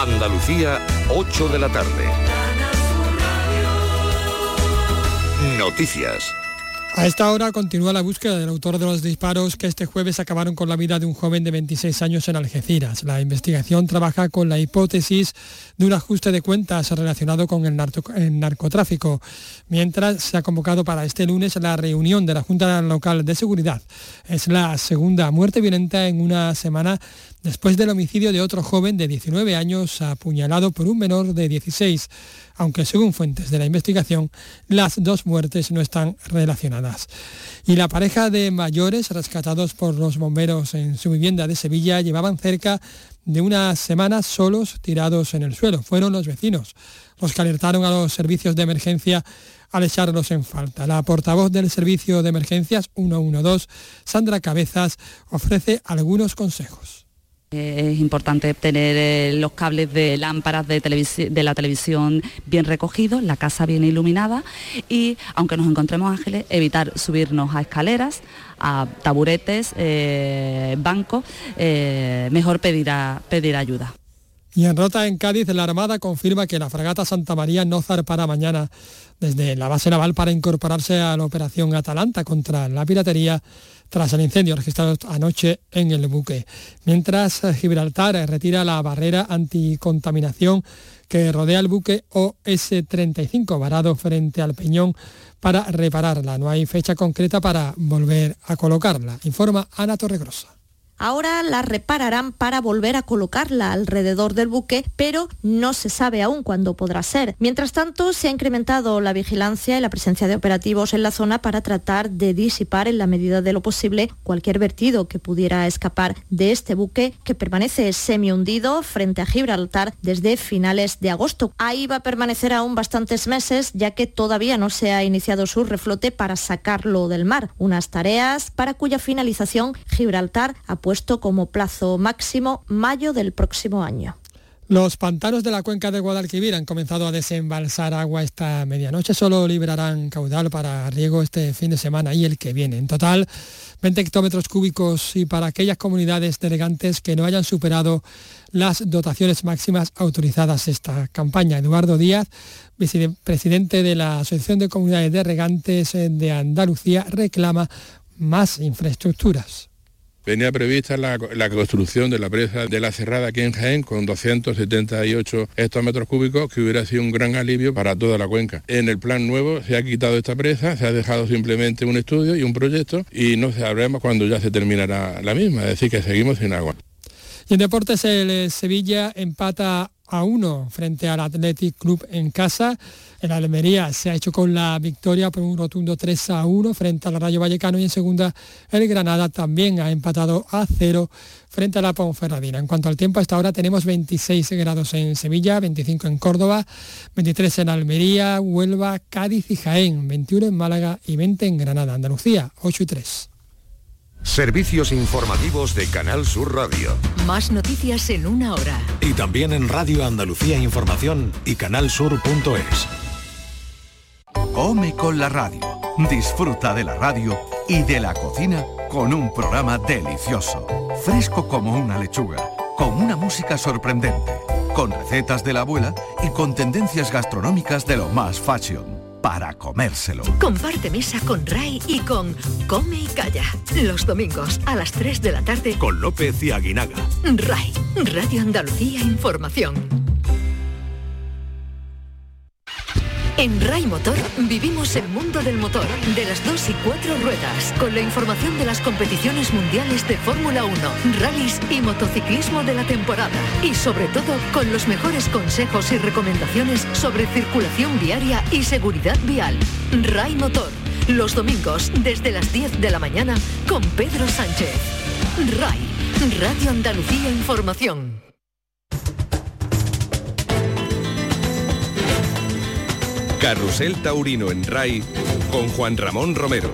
Andalucía, 8 de la tarde. Noticias. A esta hora continúa la búsqueda del autor de los disparos que este jueves acabaron con la vida de un joven de 26 años en Algeciras. La investigación trabaja con la hipótesis de un ajuste de cuentas relacionado con el, narcotráfico, mientras se ha convocado para este lunes la reunión de la Junta Local de Seguridad. Es la segunda muerte violenta en una semana después del homicidio de otro joven de 19 años apuñalado por un menor de 16 aunque según fuentes de la investigación, las dos muertes no están relacionadas. Y la pareja de mayores rescatados por los bomberos en su vivienda de Sevilla llevaban cerca de una semana solos tirados en el suelo. Fueron los vecinos los que alertaron a los servicios de emergencia al echarlos en falta. La portavoz del Servicio de Emergencias 112, Sandra Cabezas, ofrece algunos consejos. Es importante tener eh, los cables de lámparas de, la televisión bien recogidos, la casa bien iluminada y, aunque nos encontremos ángeles, evitar subirnos a escaleras, a taburetes, eh, bancos, eh, mejor pedir, pedir ayuda. Y en Rota, en Cádiz, la Armada confirma que la fragata Santa María no zarpará mañana desde la base naval para incorporarse a la operación Atalanta contra la piratería tras el incendio registrado anoche en el buque. Mientras Gibraltar retira la barrera anticontaminación que rodea el buque OS-35 varado frente al peñón para repararla. No hay fecha concreta para volver a colocarla, informa Ana Torregrosa. Ahora la repararán para volver a colocarla alrededor del buque, pero no se sabe aún cuándo podrá ser. Mientras tanto, se ha incrementado la vigilancia y la presencia de operativos en la zona para tratar de disipar en la medida de lo posible cualquier vertido que pudiera escapar de este buque que permanece semi hundido frente a Gibraltar desde finales de agosto. Ahí va a permanecer aún bastantes meses ya que todavía no se ha iniciado su reflote para sacarlo del mar. Unas tareas para cuya finalización Gibraltar ha puesto como plazo máximo mayo del próximo año. Los pantanos de la cuenca de Guadalquivir han comenzado a desembalsar agua esta medianoche. Solo liberarán caudal para riego este fin de semana y el que viene. En total, 20 hectómetros cúbicos y para aquellas comunidades delegantes que no hayan superado las dotaciones máximas autorizadas esta campaña. Eduardo Díaz, presidente de la Asociación de Comunidades de Regantes de Andalucía, reclama más infraestructuras. Venía prevista la, construcción de la presa de la Cerrada aquí en Jaén con 278 hectómetros cúbicos que hubiera sido un gran alivio para toda la cuenca. En el plan nuevo se ha quitado esta presa, se ha dejado simplemente un estudio y un proyecto y no sabremos cuándo ya se terminará la misma, es decir, que seguimos sin agua. Y en deportes el Sevilla empata a uno frente al Athletic Club en casa. El Almería se ha hecho con la victoria por un rotundo 3 a 1 frente al Rayo Vallecano y en segunda el Granada también ha empatado a 0 frente a la Ponferradina. En cuanto al tiempo, hasta ahora tenemos 26 grados en Sevilla, 25 en Córdoba, 23 en Almería, Huelva, Cádiz y Jaén, 21 en Málaga y 20 en Granada, Andalucía, 8 y 3. Servicios informativos de Canal Sur Radio. Más noticias en una hora. Y también en Radio Andalucía Información y canalsur.es. Come con la radio. Disfruta de la radio y de la cocina con un programa delicioso. Fresco como una lechuga. Con una música sorprendente. Con recetas de la abuela y con tendencias gastronómicas de lo más fashion para comérselo. Comparte mesa con Ray y con Come y Calla. Los domingos a las 3 de la tarde. Con López y Aguinaga. Ray, Radio Andalucía Información. En Ray Motor vivimos el mundo del motor, de las dos y cuatro ruedas, con la información de las competiciones mundiales de Fórmula 1, rallies y motociclismo de la temporada. Y sobre todo con los mejores consejos y recomendaciones sobre circulación viaria y seguridad vial. Ray Motor, los domingos desde las 10 de la mañana con Pedro Sánchez. Ray, Radio Andalucía Información. Carrusel Taurino en RAI con Juan Ramón Romero.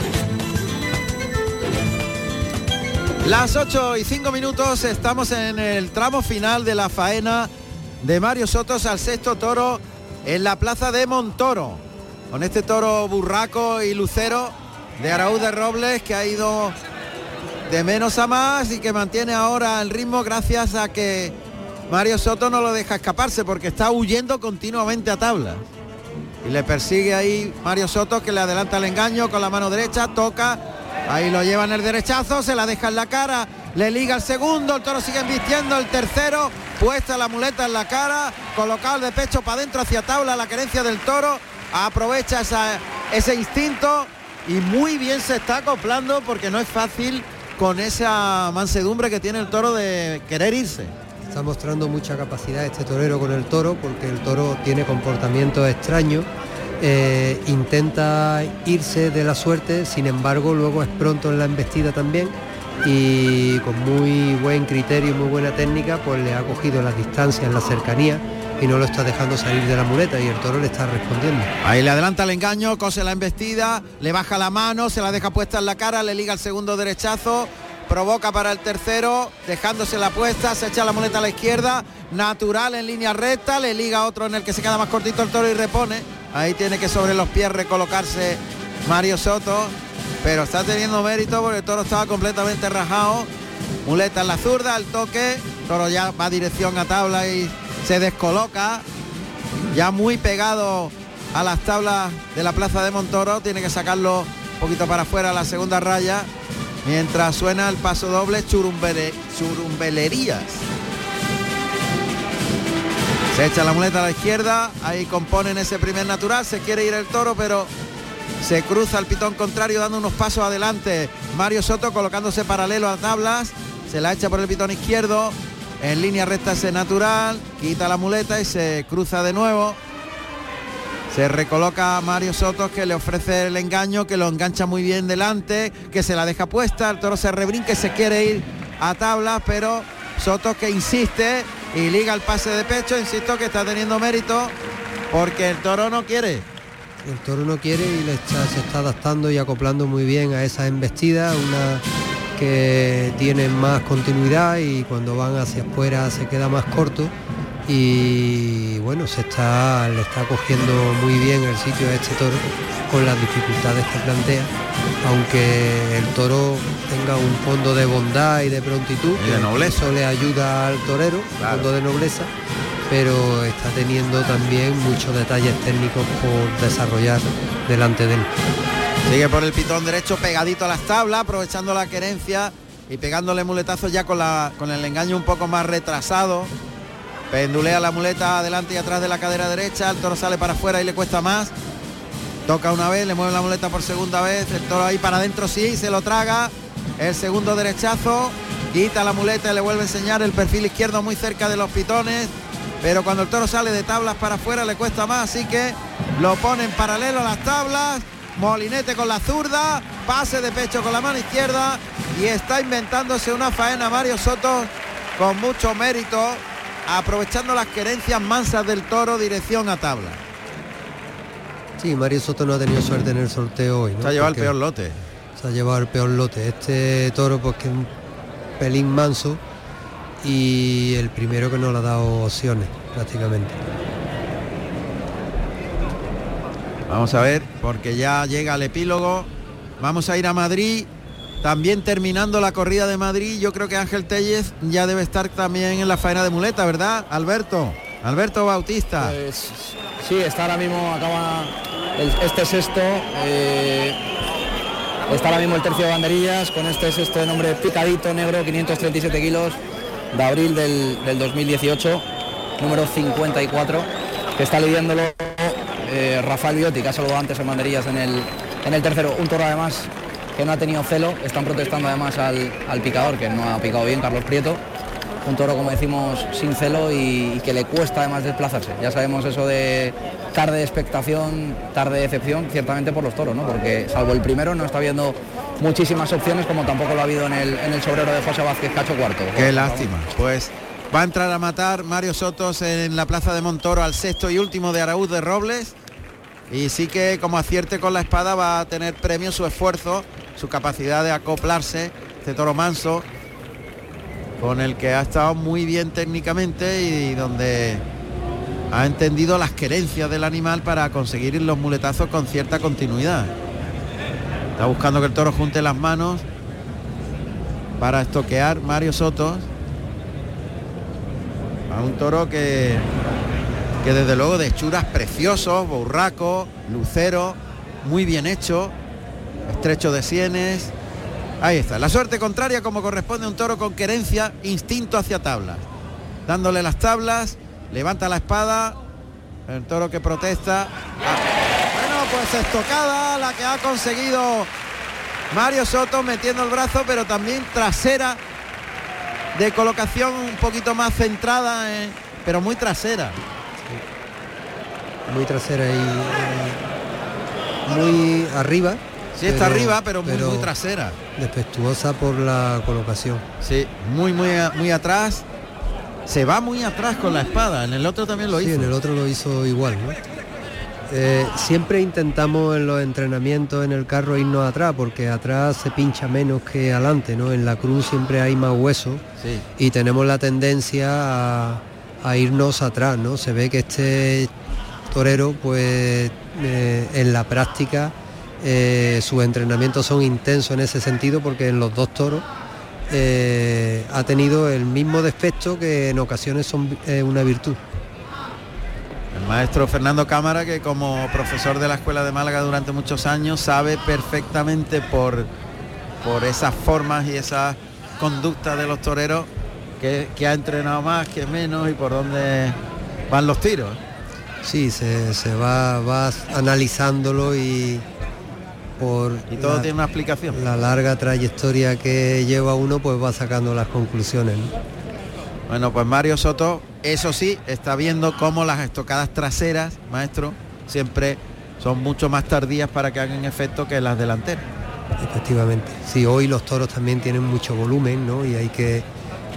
Las 8 y 5 minutos estamos en el tramo final de la faena de Mario Sotos al sexto toro en la plaza de Montoro. Con este toro burraco y lucero de Araúz de Robles que ha ido de menos a más y que mantiene ahora el ritmo gracias a que Mario Soto no lo deja escaparse porque está huyendo continuamente a tabla. Y le persigue ahí Mario Soto que le adelanta el engaño con la mano derecha, toca, ahí lo lleva en el derechazo, se la deja en la cara, le liga el segundo, el toro sigue embistiendo, el tercero, puesta la muleta en la cara, colocado de pecho para adentro hacia tabla la querencia del toro, aprovecha ese instinto y muy bien se está acoplando porque no es fácil con esa mansedumbre que tiene el toro de querer irse. Está mostrando mucha capacidad este torero con el toro porque el toro tiene comportamientos extraños. Eh, intenta irse de la suerte, sin embargo luego es pronto en la embestida también y con muy buen criterio y muy buena técnica pues le ha cogido las distancias, la cercanía y no lo está dejando salir de la muleta y el toro le está respondiendo. Ahí le adelanta el engaño, cose la embestida, le baja la mano, se la deja puesta en la cara, le liga el segundo derechazo, provoca para el tercero, dejándose la puesta, se echa la muleta a la izquierda, natural en línea recta, le liga otro en el que se queda más cortito el toro y repone. Ahí tiene que sobre los pies recolocarse Mario Soto, pero está teniendo mérito porque el toro estaba completamente rajado. Muleta en la zurda, el toque, toro ya va dirección a tabla y se descoloca, ya muy pegado a las tablas de la plaza de Montoro, tiene que sacarlo un poquito para afuera a la segunda raya mientras suena el paso doble churumbelerías. Se echa la muleta a la izquierda, ahí componen ese primer natural, se quiere ir el toro, pero se cruza el pitón contrario dando unos pasos adelante. Mario Soto colocándose paralelo a tablas, se la echa por el pitón izquierdo, en línea recta ese natural, quita la muleta y se cruza de nuevo. Se recoloca Mario Soto que le ofrece el engaño, que lo engancha muy bien delante, que se la deja puesta, el toro se rebrinca y se quiere ir a tabla, pero Soto que insiste y liga el pase de pecho, insisto que está teniendo mérito porque el toro no quiere. El toro no quiere y se está adaptando y acoplando muy bien a esa embestida, una que tiene más continuidad y cuando van hacia afuera se queda más corto y bueno, se está, le está cogiendo muy bien el sitio a este toro con las dificultades que plantea, aunque el toro tenga un fondo de bondad y de prontitud, y de nobleza. eso le ayuda al torero, un fondo de nobleza, pero está teniendo también muchos detalles técnicos por desarrollar delante de él. Sigue por el pitón derecho pegadito a las tablas, aprovechando la querencia y pegándole muletazos ya con, la, con el engaño un poco más retrasado. Pendulea la muleta adelante y atrás de la cadera derecha, el toro sale para afuera y le cuesta más. Toca una vez, le mueve la muleta por segunda vez, el toro ahí para adentro sí, se lo traga. El segundo derechazo, quita la muleta y le vuelve a enseñar el perfil izquierdo muy cerca de los pitones. Pero cuando el toro sale de tablas para afuera le cuesta más, así que lo pone en paralelo a las tablas. Molinete con la zurda, pase de pecho con la mano izquierda y está inventándose una faena Mario Soto con mucho mérito aprovechando las querencias mansas del toro, dirección a tabla. Sí, Mario Soto no ha tenido suerte en el sorteo hoy. ¿no? Se ha llevado el peor lote. Se ha llevado el peor lote. Este toro, pues que es un pelín manso y el primero que no le ha dado opciones, prácticamente. Vamos a ver, porque ya llega el epílogo. Vamos a ir a Madrid también terminando la corrida de Madrid, yo creo que Ángel Tellez ya debe estar también en la faena de muleta, ¿verdad? Alberto, Alberto Bautista. Pues, sí, está ahora mismo, acaba este sexto. Eh, está ahora mismo el tercio de banderillas con este sexto de nombre Picadito Negro, 537 kilos, de abril del, 2018, número 54, que está lidiándolo eh, Rafael Biotti, que ha saludado antes en banderillas en el, en el tercero. Un toro además que no ha tenido celo, están protestando además al, picador, que no ha picado bien, Carlos Prieto, un toro como decimos sin celo y, que le cuesta además desplazarse. Ya sabemos eso de tarde de expectación, tarde de decepción, ciertamente por los toros, ¿no? porque salvo el primero no está viendo muchísimas opciones como tampoco lo ha habido en el, en el sobrero de José Vázquez Cacho Cuarto. Qué lástima, pues va a entrar a matar Mario Sotos en la plaza de Montoro al sexto y último de Araúz de Robles y sí que como acierte con la espada va a tener premio su esfuerzo su capacidad de acoplarse, este toro manso, con el que ha estado muy bien técnicamente y donde ha entendido las querencias del animal para conseguir los muletazos con cierta continuidad. Está buscando que el toro junte las manos para estoquear Mario Soto. a un toro que, que desde luego de hechuras preciosos, burraco, lucero, muy bien hecho, estrecho de sienes. Ahí está, la suerte contraria como corresponde a un toro con querencia, instinto hacia tablas. Dándole las tablas, levanta la espada, el toro que protesta. Ah, bueno, pues estocada la que ha conseguido Mario Soto metiendo el brazo, pero también trasera de colocación un poquito más centrada, eh, pero muy trasera. Muy trasera y muy arriba. Sí, está arriba, pero muy, muy trasera. Defectuosa por la colocación. Sí, muy, muy, muy atrás. Se va muy atrás con la espada. En el otro también lo Sí, hizo. en el otro lo hizo igual, ¿no? Eh, siempre intentamos en los entrenamientos en el carro irnos atrás porque atrás se pincha menos que adelante, ¿no? En la cruz siempre hay más hueso Sí. y tenemos la tendencia a, a irnos atrás, ¿no? Se ve que este torero, pues eh, en la práctica eh, sus entrenamientos son intensos en ese sentido porque en los dos toros eh, ha tenido el mismo defecto que en ocasiones son eh, una virtud. El maestro Fernando Cámara, que como profesor de la Escuela de Málaga durante muchos años, sabe perfectamente por, por esas formas y esas conductas de los toreros que, que ha entrenado más, que menos y por dónde van los tiros. Sí, se, se va, va analizándolo y por Y todo la, tiene una explicación. la larga trayectoria que lleva uno, pues va sacando las conclusiones. ¿no? Bueno, pues Mario Soto, eso sí, está viendo cómo las estocadas traseras, maestro, siempre son mucho más tardías para que hagan efecto que las delanteras. Efectivamente. Sí, hoy los toros también tienen mucho volumen, ¿no? Y hay que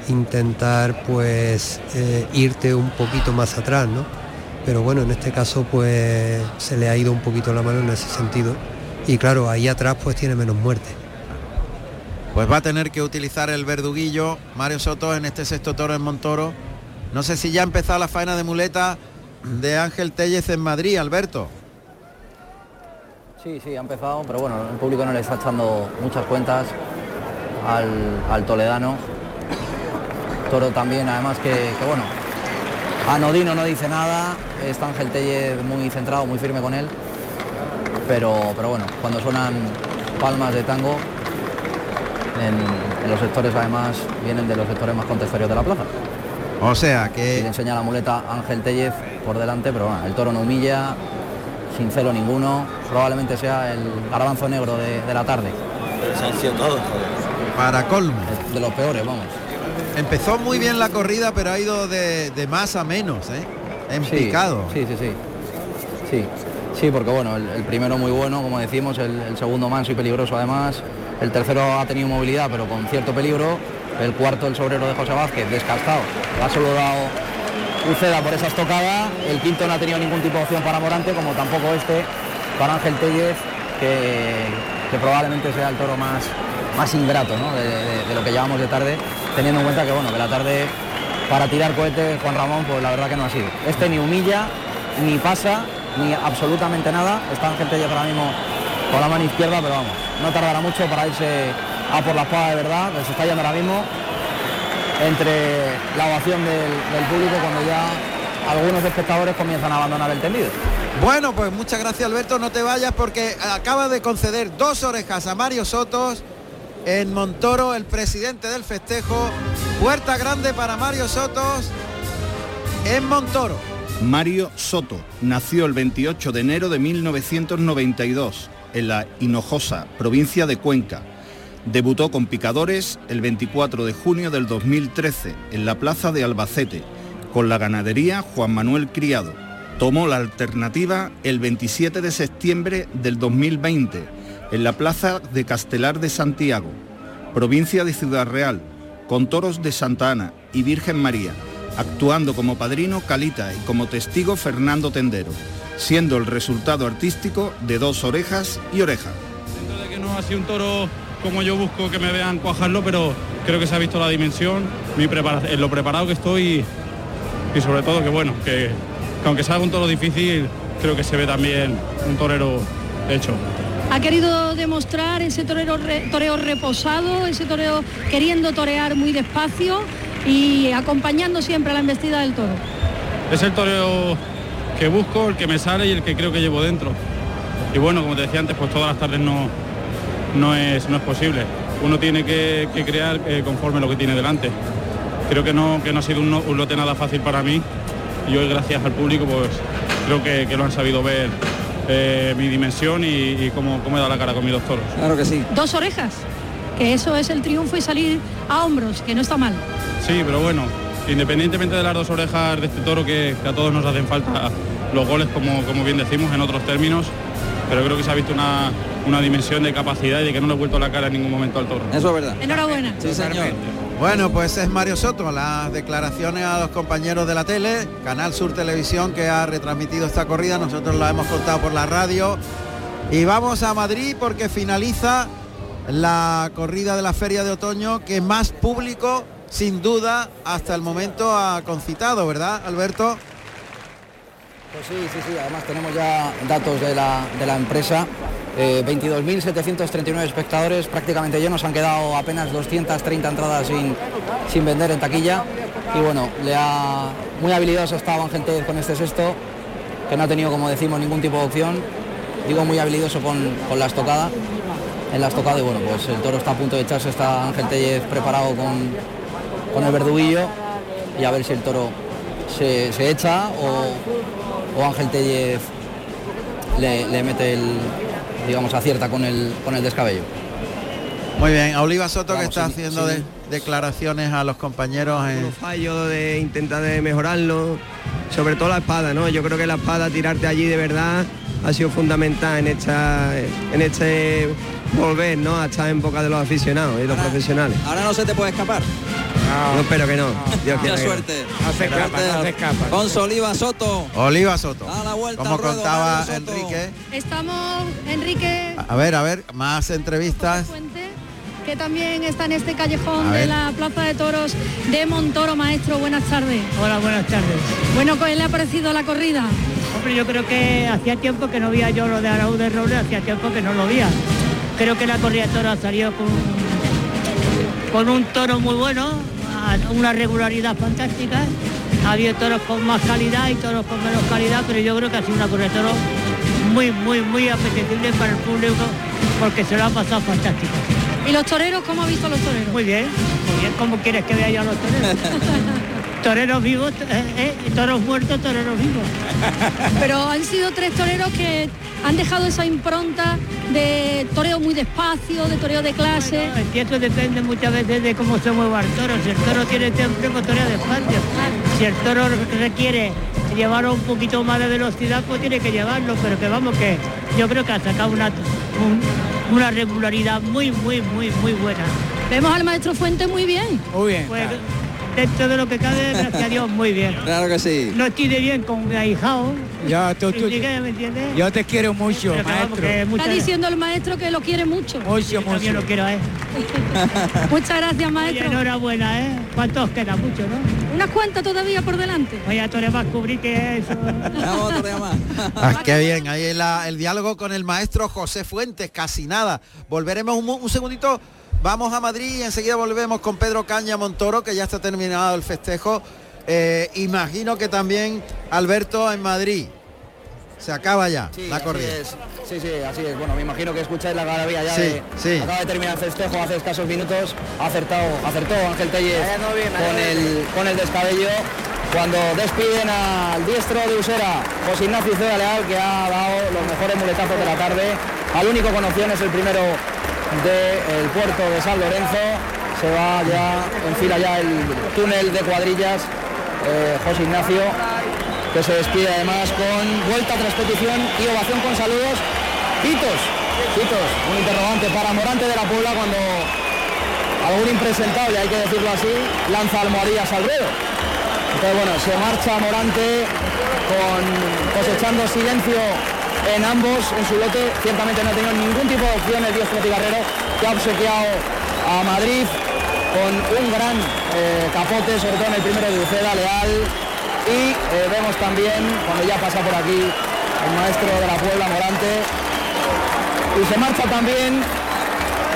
intentar pues eh, irte un poquito más atrás, ¿no? Pero bueno, en este caso pues se le ha ido un poquito la mano en ese sentido. Y claro, ahí atrás pues tiene menos muerte. Pues va a tener que utilizar el verduguillo Mario Soto en este sexto toro en Montoro. No sé si ya ha empezado la faena de muleta de Ángel Tellez en Madrid, Alberto. Sí, sí, ha empezado, pero bueno, el público no le está echando muchas cuentas al, al toledano. Toro también, además que, que, bueno, Anodino no dice nada, está Ángel Tellez muy centrado, muy firme con él, pero, pero bueno, cuando suenan palmas de tango, en, en los sectores además vienen de los sectores más contestarios de la plaza. O sea Y que le enseña la muleta Ángel Tellez por delante, pero bueno, el toro no humilla, sin celo ninguno, probablemente sea el garbanzo negro de, de la tarde, para colmo. de los peores, vamos. Empezó muy bien la corrida, pero ha ido de, de más a menos, ¿eh? En Sí, picado. Sí, sí, sí. Sí, sí, porque bueno, el, primero muy bueno, como decimos, el, segundo manso y peligroso además. El tercero ha tenido movilidad, pero con cierto peligro. El cuarto, el sobrero de José Vázquez, descastado. Ha solo dado Uceda por esa estocada. El quinto no ha tenido ningún tipo de opción para Morante, como tampoco este para Ángel Tellez, que, que probablemente sea el toro más, más ingrato de lo que llevamos de tarde, teniendo en cuenta que bueno, que la tarde para tirar cohetes Juan Ramón, pues la verdad que no ha sido. Este ni humilla, ni pasa, ni absolutamente nada. Está Ángel Tellez ahora mismo con la mano izquierda, pero vamos, no tardará mucho para irse a por la espada de verdad, que se está yendo ahora mismo entre la ovación del, del público cuando ya algunos espectadores comienzan a abandonar el tendido. Bueno, pues muchas gracias Alberto, no te vayas porque acaba de conceder dos orejas a Mario Sotos en Montoro, el presidente del festejo. Puerta grande para Mario Sotos en Montoro. Mario Soto nació el 28 de enero de 1992 en la Hinojosa, provincia de Cuenca. Debutó con picadores el 24 de junio del 2013 en la plaza de Albacete, con la ganadería Juan Manuel Criado. Tomó la alternativa el 27 de septiembre del 2020 en la plaza de Castelar de Santiago, provincia de Ciudad Real, con toros de Santa Ana y Virgen María, actuando como padrino Calita y como testigo Fernando Tendero, siendo el resultado artístico de dos orejas y oreja. Dentro de que no ha sido un toro como yo busco que me vean cuajarlo, pero creo que se ha visto la dimensión, mi prepara- en lo preparado que estoy y sobre todo que bueno, que, que aunque sea un toro difícil, creo que se ve también un torero hecho. Ha querido demostrar ese torero re- toreo reposado, ese toreo queriendo torear muy despacio, y acompañando siempre a la embestida del toro. Es el toreo que busco, el que me sale y el que creo que llevo dentro. Y bueno, como te decía antes, pues todas las tardes no, no, es, no es posible. Uno tiene que, crear eh, conforme lo que tiene delante. Creo que no, que no ha sido un, lote nada fácil para mí y hoy gracias al público pues creo que, lo han sabido ver eh, mi dimensión y, cómo, cómo he dado la cara con mis dos toros. Claro que sí. Dos orejas, que eso es el triunfo y salir a hombros, que no está mal. Sí, pero bueno, independientemente de las dos orejas de este toro que, a todos nos hacen falta los goles, como, como bien decimos en otros términos, pero creo que se ha visto una, una dimensión de capacidad y de que no le he vuelto la cara en ningún momento al toro. Eso es verdad. Enhorabuena. Sí, señor. Bueno, pues es Mario Soto, las declaraciones a los compañeros de la tele, Canal Sur Televisión que ha retransmitido esta corrida, nosotros la hemos contado por la radio. Y vamos a Madrid porque finaliza la corrida de la Feria de Otoño que más público sin duda hasta el momento ha concitado, ¿verdad, Alberto? Pues sí, sí, sí, además tenemos ya datos de la, de la empresa. 22.739 eh, espectadores, prácticamente llenos, han quedado apenas 230 entradas sin, sin vender en taquilla. Y bueno, le ha muy habilidoso estaba gente con este sexto, que no ha tenido, como decimos, ningún tipo de opción. Digo muy habilidoso con, con la estocada. En la estocada y bueno, pues el toro está a punto de echarse, está Ángel Tellez preparado con, con el verduguillo y a ver si el toro se, echa o, Ángel Tellez le, mete el, digamos, acierta con el, con el descabello. Muy bien, a Oliva Soto que está haciendo declaraciones a los compañeros en... fallo de intentar de mejorarlo, sobre todo la espada, ¿no? Yo creo que la espada, tirarte allí de verdad, ha sido fundamental en esta en este volver ¿no? a estar en boca de los aficionados y los profesionales. Ahora no se te puede escapar. No, espero que no. Dios suerte. No se escapa, no se escapa. Con Oliva Soto. Oliva Soto. A la vuelta Como contaba Enrique. Estamos, Enrique. A ver, a ver, más entrevistas que también está en este callejón de la Plaza de Toros de Montoro. Maestro, buenas tardes. Hola, buenas tardes. Bueno, ¿cómo le ha parecido la corrida? Hombre, yo creo que hacía tiempo que no veía yo lo de Araúz de Robles, hacía tiempo que no lo veía. Creo que la corrida de toros salido con, con un toro muy bueno, una regularidad fantástica. Ha habido toros con más calidad y toros con menos calidad, pero yo creo que ha sido una corrida de toros muy, muy, muy apetecible para el público porque se lo ha pasado fantástico. ¿Y los toreros cómo ha visto los toreros? Muy bien, muy bien, ¿cómo quieres que vea yo a los toreros? toreros vivos, eh, eh, toros muertos, toreros vivos. Pero han sido tres toreros que han dejado esa impronta de toreo muy despacio, de toreo de clase. y eso depende muchas veces de cómo se mueva el toro. Si el toro tiene tiempo, pues torea despacio. Si el toro requiere llevar un poquito más de velocidad, pues tiene que llevarlo, pero que vamos que yo creo que ha sacado una, una regularidad muy, muy, muy, muy buena. Vemos al maestro Fuente muy bien. Muy bien. Pues, dentro de lo que cabe, gracias a Dios, muy bien. Claro que sí. No estoy de bien con mi ahijado. Yo, yo te quiero mucho, maestro. Está diciendo el maestro que lo quiere mucho. Mucho, mucho. Yo lo quiero, ¿eh? Muchas gracias, maestro. enhorabuena, ¿eh? ¿Cuántos queda? Mucho, ¿no? Unas cuantas todavía por delante. Vaya, tú más cubrir que eso. ah, qué bien, ahí el diálogo con el maestro José Fuentes, casi nada. Volveremos un segundito Vamos a Madrid y enseguida volvemos con Pedro Caña Montoro, que ya está terminado el festejo. Eh, imagino que también Alberto en Madrid. Se acaba ya la corrida. Sí, sí, así es. Bueno, me imagino que escucháis la garabía ya de, acaba de terminar el festejo hace escasos minutos. Ha acertado, acertó Ángel Tellez con el, con el descabello. Cuando despiden al diestro de Usera, José Ignacio Leal, que ha dado los mejores muletazos de la tarde. Al único con opciones, el primero del puerto de San Lorenzo. Se va ya, enfila ya el túnel de cuadrillas eh, José Ignacio, que se despide además con vuelta tras petición y ovación con saludos. Hitos, hitos, un interrogante para Morante de la Puebla cuando algún impresentable, hay que decirlo así, lanza almohadillas al ruedo. Bueno, se marcha Morante con cosechando silencio en ambos, en su lote, ciertamente no ha tenido ningún tipo de opciones Dios Garrero, que ha obsequiado a Madrid con un gran eh, capote, sobre todo en el primero de Uceda, Leal, y eh, vemos también, cuando ya pasa por aquí, el maestro de la Puebla, Morante, y se marcha también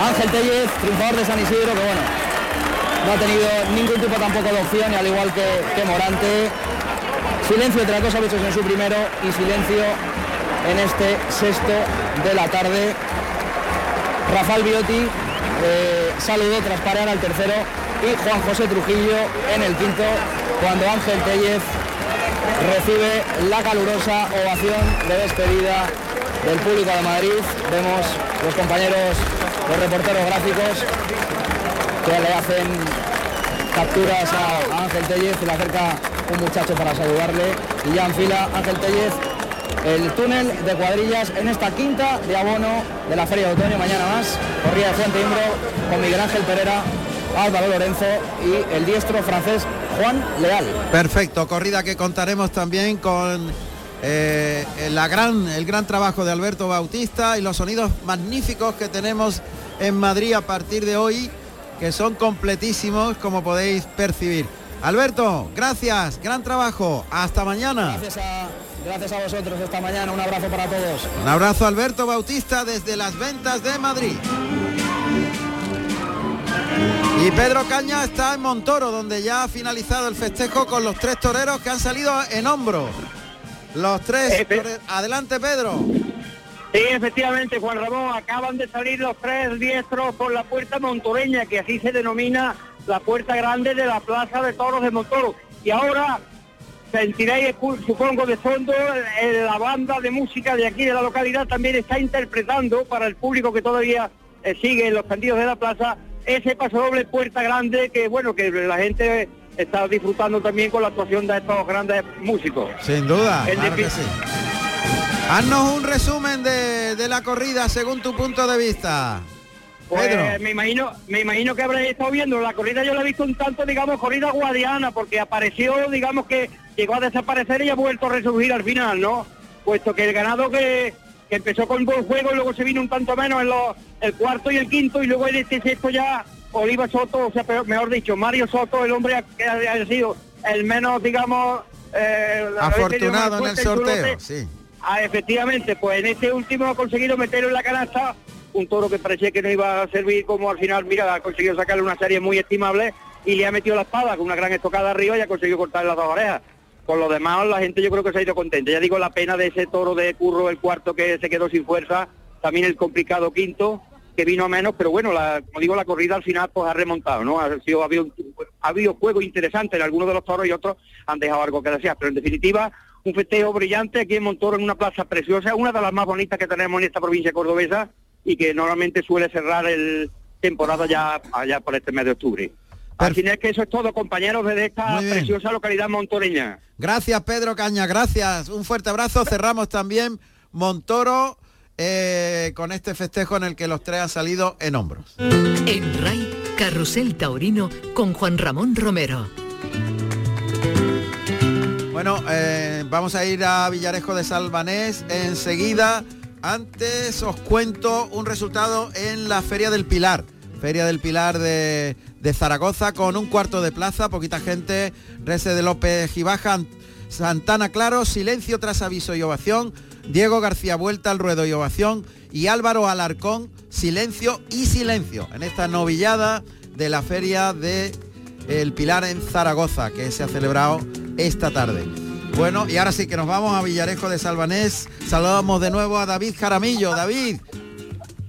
Ángel Tellez, triunfador de San Isidro, que bueno, no ha tenido ningún tipo tampoco de opción, y al igual que, Morante. Silencio entre los dos bichos en su primero y silencio en este sexto de la tarde. Rafael Biotti eh, saludó tras parar al tercero y Juan José Trujillo en el quinto cuando Ángel Tellez recibe la calurosa ovación de despedida del público de Madrid. Vemos los compañeros, los reporteros gráficos que le hacen capturas a, Ángel Tellez, le acerca un muchacho para saludarle y ya en fila Ángel Tellez el túnel de cuadrillas en esta quinta de abono de la Feria de Otoño, mañana más, corría de Fuente Imbro con Miguel Ángel Pereira, Álvaro Lorenzo y el diestro francés Juan Leal. Perfecto, corrida que contaremos también con eh, la gran, el gran trabajo de Alberto Bautista y los sonidos magníficos que tenemos en Madrid a partir de hoy, que son completísimos, como podéis percibir. Alberto, gracias, gran trabajo, hasta mañana. Gracias a, gracias a vosotros esta mañana, un abrazo para todos. Un abrazo Alberto Bautista desde las ventas de Madrid. Y Pedro Caña está en Montoro, donde ya ha finalizado el festejo con los tres toreros que han salido en hombro. Los tres. Adelante, Pedro. Sí, efectivamente, Juan Ramón, acaban de salir los tres diestros por la puerta montoreña, que así se denomina la puerta grande de la Plaza de Toros de Montoro. Y ahora sentiréis, supongo, de fondo, la banda de música de aquí de la localidad también está interpretando para el público que todavía eh, sigue en los candidos de la plaza ese paso doble puerta grande que bueno que la gente está disfrutando también con la actuación de estos grandes músicos. Sin duda, claro que sí. Haznos un resumen de, la corrida según tu punto de vista. Pues me imagino, me imagino que habréis estado viendo la corrida, yo la he visto un tanto, digamos, corrida guadiana, porque apareció, digamos que llegó a desaparecer y ha vuelto a resurgir al final, ¿no? Puesto que el ganado que, que empezó con buen juego y luego se vino un tanto menos en los, el cuarto y el quinto y luego en este sexto ya Oliva Soto, o sea, mejor dicho, Mario Soto, el hombre que ha, sido el menos, digamos, eh, afortunado en el sorteo, sí. Ah, efectivamente, pues en este último ha conseguido meterlo en la canasta un toro que parecía que no iba a servir como al final, mira, ha conseguido sacarle una serie muy estimable y le ha metido la espada con una gran estocada arriba y ha conseguido cortarle las dos orejas. Con lo demás, la gente yo creo que se ha ido contenta. Ya digo, la pena de ese toro de curro, el cuarto que se quedó sin fuerza, también el complicado quinto, que vino a menos, pero bueno, como digo, la corrida al final pues ha remontado, ¿no? Ha, sido, ha, habido, ha habido juego interesante en algunos de los toros y otros han dejado algo que desear, pero en definitiva, un festejo brillante aquí en Montoro, en una plaza preciosa, una de las más bonitas que tenemos en esta provincia cordobesa y que normalmente suele cerrar el temporada ya allá por este mes de octubre. Al final que eso es todo, compañeros, de esta preciosa localidad montoreña. Gracias, Pedro Caña, gracias. Un fuerte abrazo. Cerramos también Montoro eh, con este festejo en el que los tres han salido en hombros. En RAI, Carrusel Taurino con Juan Ramón Romero. Bueno, eh, vamos a ir a Villarejo de Salvanés enseguida. Antes os cuento un resultado en la Feria del Pilar. Feria del Pilar de, Zaragoza con un cuarto de plaza, poquita gente, Rese de López Gibaja, Santana Claro, silencio tras aviso y ovación, Diego García Vuelta al ruedo y ovación y Álvaro Alarcón, silencio y silencio en esta novillada de la Feria de El Pilar en Zaragoza que se ha celebrado esta tarde. Bueno, y ahora sí que nos vamos a Villarejo de Salvanés. Saludamos de nuevo a David Jaramillo. David,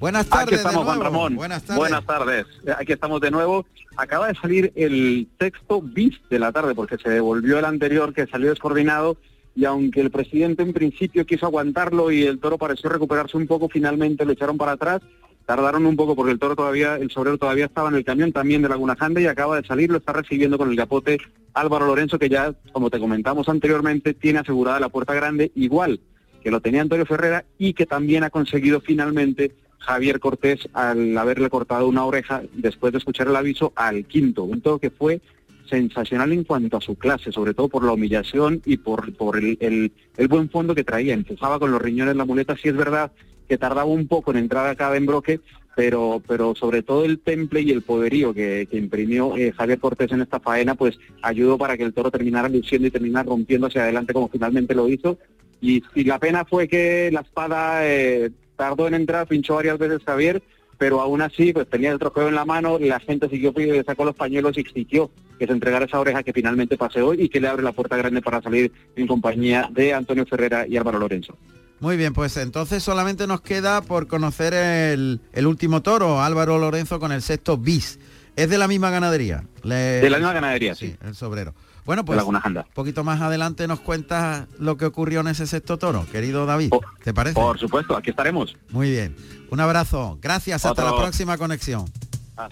Buenas tardes. Aquí estamos, Juan Ramón. Buenas tardes. Buenas tardes. Aquí estamos de nuevo. Acaba de salir el sexto bis de la tarde porque se devolvió el anterior que salió descoordinado y aunque el presidente en principio quiso aguantarlo y el toro pareció recuperarse un poco, finalmente lo echaron para atrás. Tardaron un poco porque el toro todavía, el sobrero todavía estaba en el camión también de Laguna Janda y acaba de salir, lo está recibiendo con el capote Álvaro Lorenzo que ya, como te comentamos anteriormente, tiene asegurada la puerta grande igual que lo tenía Antonio Ferrera y que también ha conseguido finalmente Javier Cortés al haberle cortado una oreja después de escuchar el aviso al quinto, un todo que fue sensacional en cuanto a su clase, sobre todo por la humillación y por, por el, buen fondo que traía. Empujaba con los riñones la muleta, sí es verdad que tardaba un poco en entrar a cada embroque, pero, pero sobre todo el temple y el poderío que, imprimió eh, Javier Cortés en esta faena, pues ayudó para que el toro terminara luciendo y terminara rompiendo hacia adelante como finalmente lo hizo. Y, la pena fue que la espada eh, tardó en entrar, pinchó varias veces Javier, pero aún así pues tenía el trofeo en la mano, la gente siguió pidiendo, sacó los pañuelos y exigió que se entregara esa oreja que finalmente paseó y que le abre la puerta grande para salir en compañía de Antonio Ferrera y Álvaro Lorenzo. Muy bien, pues entonces solamente nos queda por conocer el, el último toro, Álvaro Lorenzo con el sexto bis. Es de la misma ganadería. De la misma ganadería, sí. El sobrero. Bueno, pues un poquito más adelante nos cuentas lo que ocurrió en ese sexto toro, querido David. ¿Te parece? Por supuesto, aquí estaremos. Muy bien. Un abrazo. Gracias. Hasta la próxima conexión. Ah.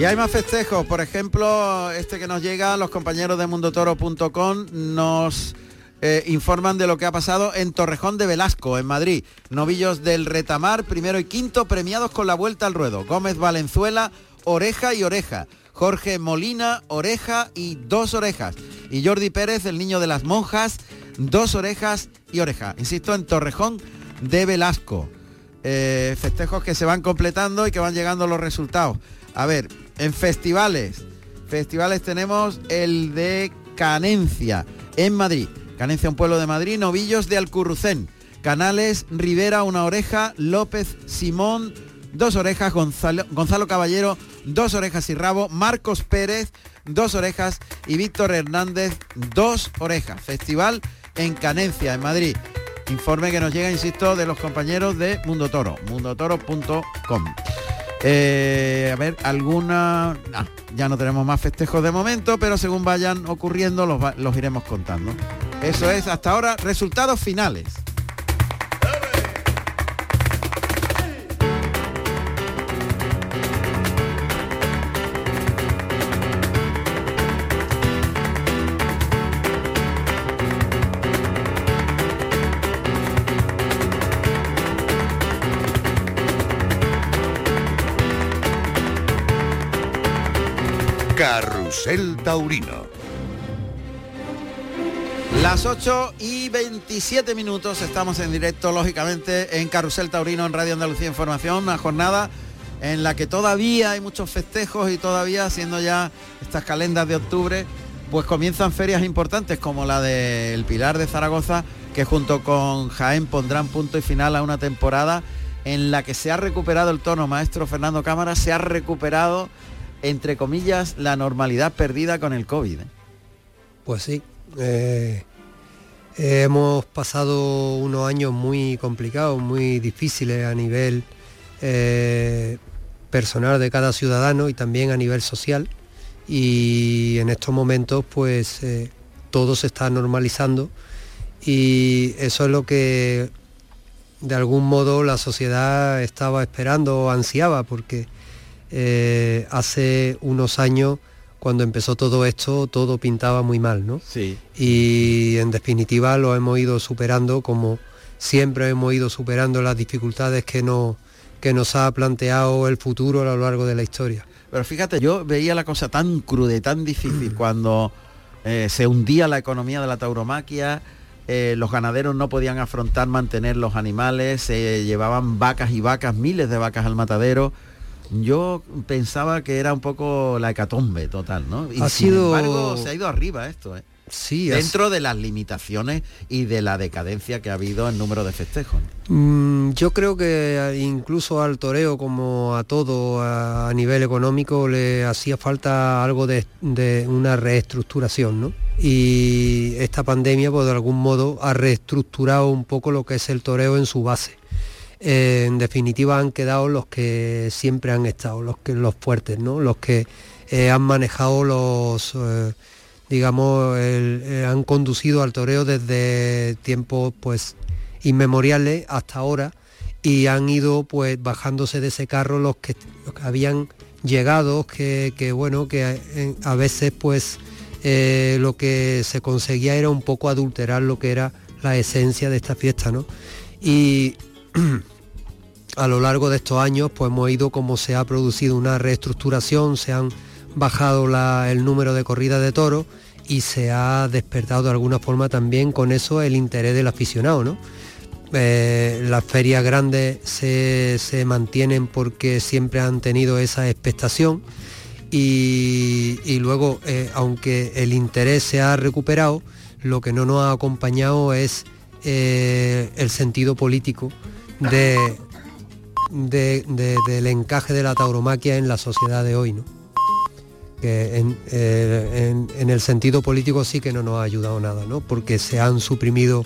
Y hay más festejos, por ejemplo, este que nos llega, los compañeros de mundotoro.com nos eh, informan de lo que ha pasado en Torrejón de Velasco, en Madrid. Novillos del Retamar, primero y quinto, premiados con la vuelta al ruedo. Gómez Valenzuela, oreja y oreja. Jorge Molina, oreja y dos orejas. Y Jordi Pérez, el niño de las monjas, dos orejas y oreja. Insisto, en Torrejón de Velasco. Eh, festejos que se van completando y que van llegando los resultados. A ver, en festivales, festivales tenemos el de Canencia, en Madrid. Canencia, un pueblo de Madrid, Novillos de Alcurrucén. Canales, Rivera, una oreja, López, Simón, dos orejas, Gonzalo, Gonzalo Caballero, dos orejas y rabo, Marcos Pérez, dos orejas y Víctor Hernández, dos orejas. Festival en Canencia, en Madrid. Informe que nos llega, insisto, de los compañeros de Mundo Toro, mundotoro.com. Eh, a ver, alguna... ya no tenemos más festejos de momento, pero según vayan ocurriendo los, los iremos contando. Eso es, hasta ahora, resultados finales. Carrusel Taurino. Las 8 y 27 minutos estamos en directo, lógicamente, en Carrusel Taurino, en Radio Andalucía Información, una jornada en la que todavía hay muchos festejos y todavía, siendo ya estas calendas de octubre, pues comienzan ferias importantes como la del Pilar de Zaragoza, que junto con Jaén pondrán punto y final a una temporada en la que se ha recuperado el tono, maestro Fernando Cámara, se ha recuperado entre comillas, la normalidad perdida con el COVID. ¿eh? Pues sí. Eh, hemos pasado unos años muy complicados, muy difíciles a nivel eh, personal de cada ciudadano y también a nivel social. Y en estos momentos pues todo se está normalizando y eso es lo que de algún modo la sociedad estaba esperando o ansiaba porque eh, hace unos años, cuando empezó todo esto, todo pintaba muy mal, ¿no? Sí. Y en definitiva lo hemos ido superando como siempre hemos ido superando las dificultades que, no, que nos ha planteado el futuro a lo largo de la historia. Pero fíjate, yo veía la cosa tan cruda y tan difícil cuando eh, se hundía la economía de la tauromaquia, eh, los ganaderos no podían afrontar mantener los animales, se llevaban vacas y vacas, miles de vacas al matadero, yo pensaba que era un poco la hecatombe total, ¿no? Y ha sin sido... embargo, se ha ido arriba esto, ¿eh? Sí, dentro de las limitaciones y de la decadencia que ha habido en número de festejos. Mm, yo creo que incluso al toreo como a todo a, nivel económico le hacía falta algo de, de, una reestructuración, ¿no? Y esta pandemia, pues de algún modo, ha reestructurado un poco lo que es el toreo en su base. Eh, en definitiva han quedado los que siempre han estado, los, que, los fuertes, ¿no? los que eh, han manejado los, eh, digamos, han conducido al toreo desde tiempos pues inmemoriales hasta ahora y han ido pues bajándose de ese carro los que, habían llegado, que, que, bueno, que a veces pues lo que se conseguía era un poco adulterar lo que era la esencia de esta fiesta, ¿no? Y a lo largo de estos años pues hemos ido como se ha producido una reestructuración, se han bajado el número de corridas de toros y se ha despertado de alguna forma también con eso el interés del aficionado. ¿no? Eh, las ferias grandes se, mantienen porque siempre han tenido esa expectación y, luego, eh, aunque el interés se ha recuperado, lo que no nos ha acompañado es eh, el sentido político de, del encaje de la tauromaquia en la sociedad de hoy, ¿no? que eh, en, el sentido político sí que no nos ha ayudado nada, ¿no? porque se han suprimido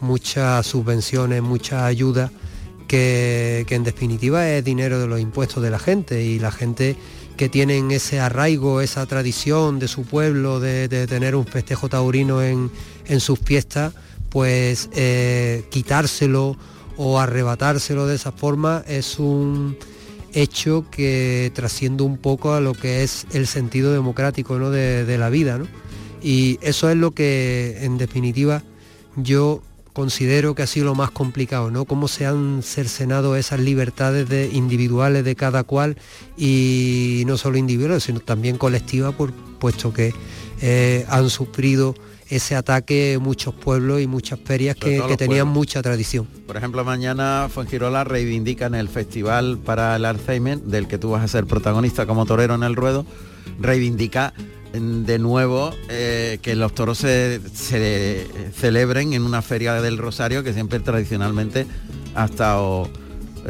muchas subvenciones, muchas ayudas, que, en definitiva es dinero de los impuestos de la gente y la gente que tienen ese arraigo, esa tradición de su pueblo de, tener un festejo taurino en, sus fiestas, pues eh, quitárselo o arrebatárselo de esa forma es un hecho que trasciende un poco a lo que es el sentido democrático ¿no? de, la vida. Y eso es lo que en definitiva yo considero que ha sido lo más complicado, ¿no? Cómo se han cercenado esas libertades de, individuales de cada cual y no solo individuales, sino también colectivas, por, puesto que eh, han sufrido ese ataque muchos pueblos y muchas ferias que, tenían mucha tradición. Por ejemplo, mañana Fuengirola reivindica en el Festival para el Alzheimer, del que tú vas a ser protagonista como torero en el ruedo, reivindica de nuevo eh, que los toros se, celebren en una feria del Rosario que siempre tradicionalmente ha estado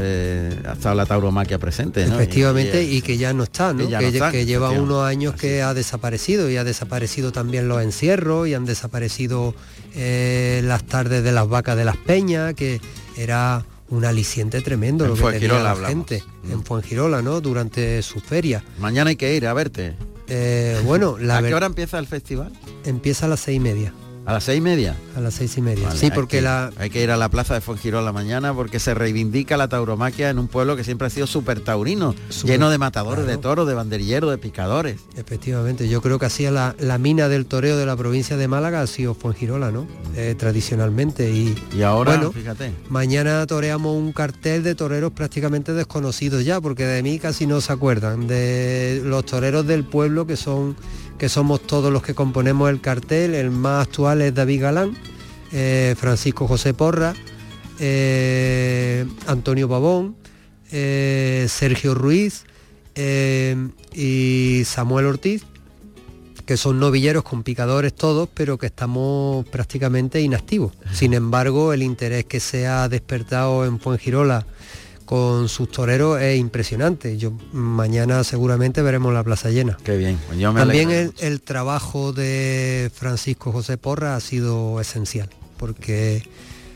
eh, ha la tauromaquia presente. Efectivamente, y, que ya no está, ¿no? Que, lleva unos años que ha desaparecido y ha desaparecido también los encierros y han desaparecido eh, las tardes de las vacas de las peñas, que era un aliciente tremendo lo que tenía la gente en mm. Fuengirola, ¿no? Durante su feria. Mañana hay que ir a verte. Eh, bueno, la ¿a qué hora empieza el festival? Empieza a las seis y media. ¿A las seis y media? A las seis y media. sí, porque hay que, la... Hay que ir a la plaza de Fongirola mañana porque se reivindica la tauromaquia en un pueblo que siempre ha sido súper taurino, lleno de matadores de toros, de banderilleros, de picadores. Efectivamente, yo creo que así la, la mina del toreo de la provincia de Málaga ha sido Fongirola, ¿no? Eh, tradicionalmente. Y, y ahora, bueno, fíjate. Mañana toreamos un cartel de toreros prácticamente desconocidos ya, porque de mí casi no se acuerdan, de los toreros del pueblo que son que somos todos los que componemos el cartel. El más actual es David Galán, eh, Francisco José Porra, eh, Antonio Babón, eh, Sergio Ruiz y Samuel Ortiz, que son novilleros con picadores todos, pero que estamos prácticamente inactivos. Sin embargo, el interés que se ha despertado en Fuengirola con sus toreros es impresionante. Yo mañana seguramente veremos la plaza llena. Qué bien. Pues También el, trabajo de Francisco José Porra ha sido esencial, porque